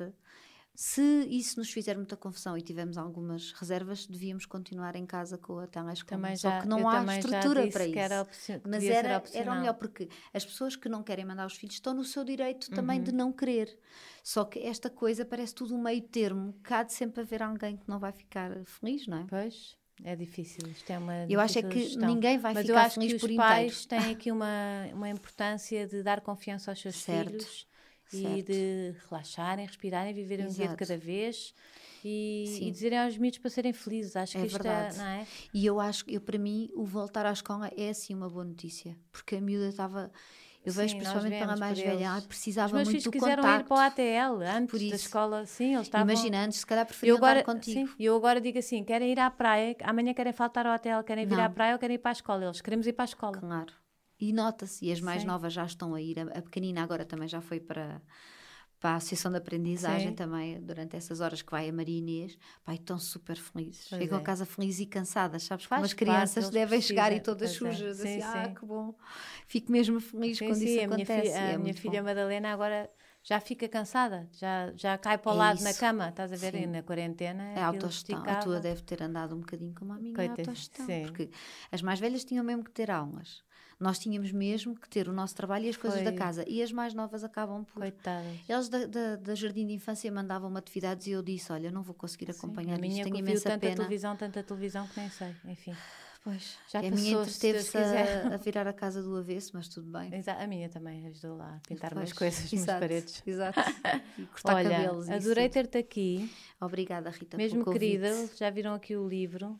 Se isso nos fizer muita confusão e tivermos algumas reservas, devíamos continuar em casa com a telescola. Também Só já, que não há estrutura para isso. Era Mas era, era melhor, porque as pessoas que não querem mandar os filhos estão no seu direito também Uhum. de não querer. Só que esta coisa parece tudo um meio termo, que há de sempre haver alguém que não vai ficar feliz, não é? Pois, é difícil. Isto é uma Eu acho é que gestão. ninguém vai Mas eu ficar acho feliz que por os inteiro. pais têm aqui uma, uma importância de dar confiança aos seus Certo, filhos e certo. de relaxarem, respirarem, viverem um dia de Exato. cada vez e, e dizerem aos miúdos para serem felizes. Acho É que isto verdade. é, não é? E eu acho que, eu, para mim, o voltar à escola é assim uma boa notícia. Porque a miúda estava. Eu Sim, vejo nós principalmente pela vemos mais velha, eles. ela Os precisava meus muito filhos do quiseram contacto. ir para o ATL antes Por da isso. escola. Sim, eles estavam... Imagina, antes se calhar preferiam eu agora, estar contigo. sim, e eu agora digo assim: querem ir à praia, amanhã querem faltar ao hotel, querem vir Não. à praia ou querem ir para a escola. Eles queremos ir para a escola. Claro. E nota-se, e as mais Sim. novas já estão a ir. A, a pequenina agora também já foi para, para a Associação de Aprendizagem Sim. também, durante essas horas que vai a Maria Inês. Pai, estão super felizes. Pois Chegam é. a casa felizes e cansadas, sabes? Faz Como as parte, crianças devem chegar e todas Pois é. sujas. Sim, assim, ah, sim. que bom. Fico mesmo feliz Sim, quando sim, isso a minha, acontece. filha, a é minha filha bom. Madalena agora já fica cansada, já, já cai para o É lado na isso. cama, estás a ver? E na quarentena. É aquilo autogestão. A tua deve ter andado um bocadinho como a minha é autogestão. sim. Porque as mais velhas tinham mesmo que ter aulas. Nós tínhamos mesmo que ter o nosso trabalho e as coisas da Foi. casa. E as mais novas acabam por. Coitadas. Eles da, da, da Jardim de Infância mandavam-me atividades e eu disse: Olha, não vou conseguir Sim, acompanhar a minha isto, tenho imensa tanta pena. televisão, tanta televisão que nem sei. Enfim, Pois, Já a minha passou, se Deus esteve-se quiser. a, a virar a casa do avesso, mas tudo bem. exa- a minha também ajudou lá a pintar umas coisas nas exato, paredes. Exato. E cortar Olha, cabelos. adorei ter-te aqui. Obrigada, Rita. mesmo querida. Já viram aqui o livro.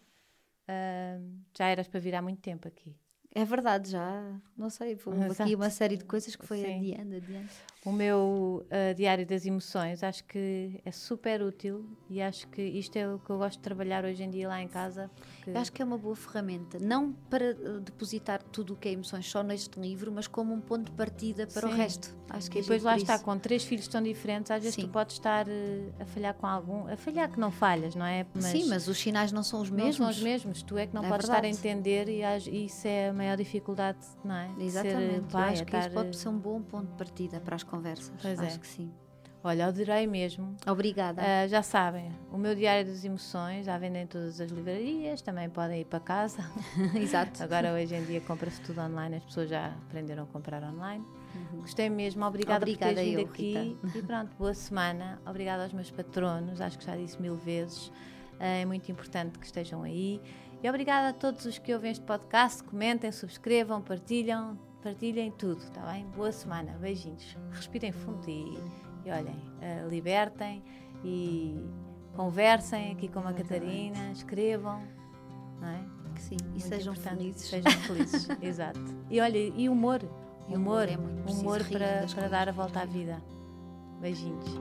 Ah, já eras para vir há muito tempo aqui. É verdade, já. Não sei, houve aqui Exato. uma série de coisas que foi Sim. adiando, adiando. O meu ah, Diário das Emoções acho que é super útil e acho que isto é o que eu gosto de trabalhar hoje em dia lá em casa. Porque... Acho que é uma boa ferramenta, não para eh, depositar tudo o que é emoções só neste livro, mas como um ponto de partida para o Sim. resto. Acho que é E depois lá está, isso. com três filhos tão diferentes, às vezes Sim. tu podes estar eh, a falhar com algum. A falhar que não falhas, não é? Sim, mas os sinais não são os não mesmos. são os mesmos. Tu é que não É podes estar a entender e, e isso é a maior dificuldade, não é? Ser Exatamente. Eu pai, acho é que isso estar, pode ser um bom ponto de partida para as conversas. Pois é. acho que sim. Olha, adorei mesmo. Obrigada. Ah, já sabem, o meu Diário das Emoções já vendem em todas as livrarias, também podem ir para casa. Exato. Agora, hoje em dia, compra-se tudo online, as pessoas já aprenderam a comprar online. Gostei mesmo, obrigada, Uhum. Obrigada por teres vindo aqui. Rita. E pronto, boa semana. Obrigada aos meus patronos, acho que já disse mil vezes. Ah, É muito importante que estejam aí. E obrigada a todos os que ouvem este podcast. Comentem, subscrevam, partilham, partilhem tudo, está bem? Boa semana, beijinhos. Respirem fundo e, e olhem, ah, libertem e conversem aqui com a Catarina, escrevam, não é? Que sim. E sejam felizes. Sejam felizes, exato. E olha, e humor. Humor, humor é muito preciso, humor para, para dar a volta à vida. Beijinhos.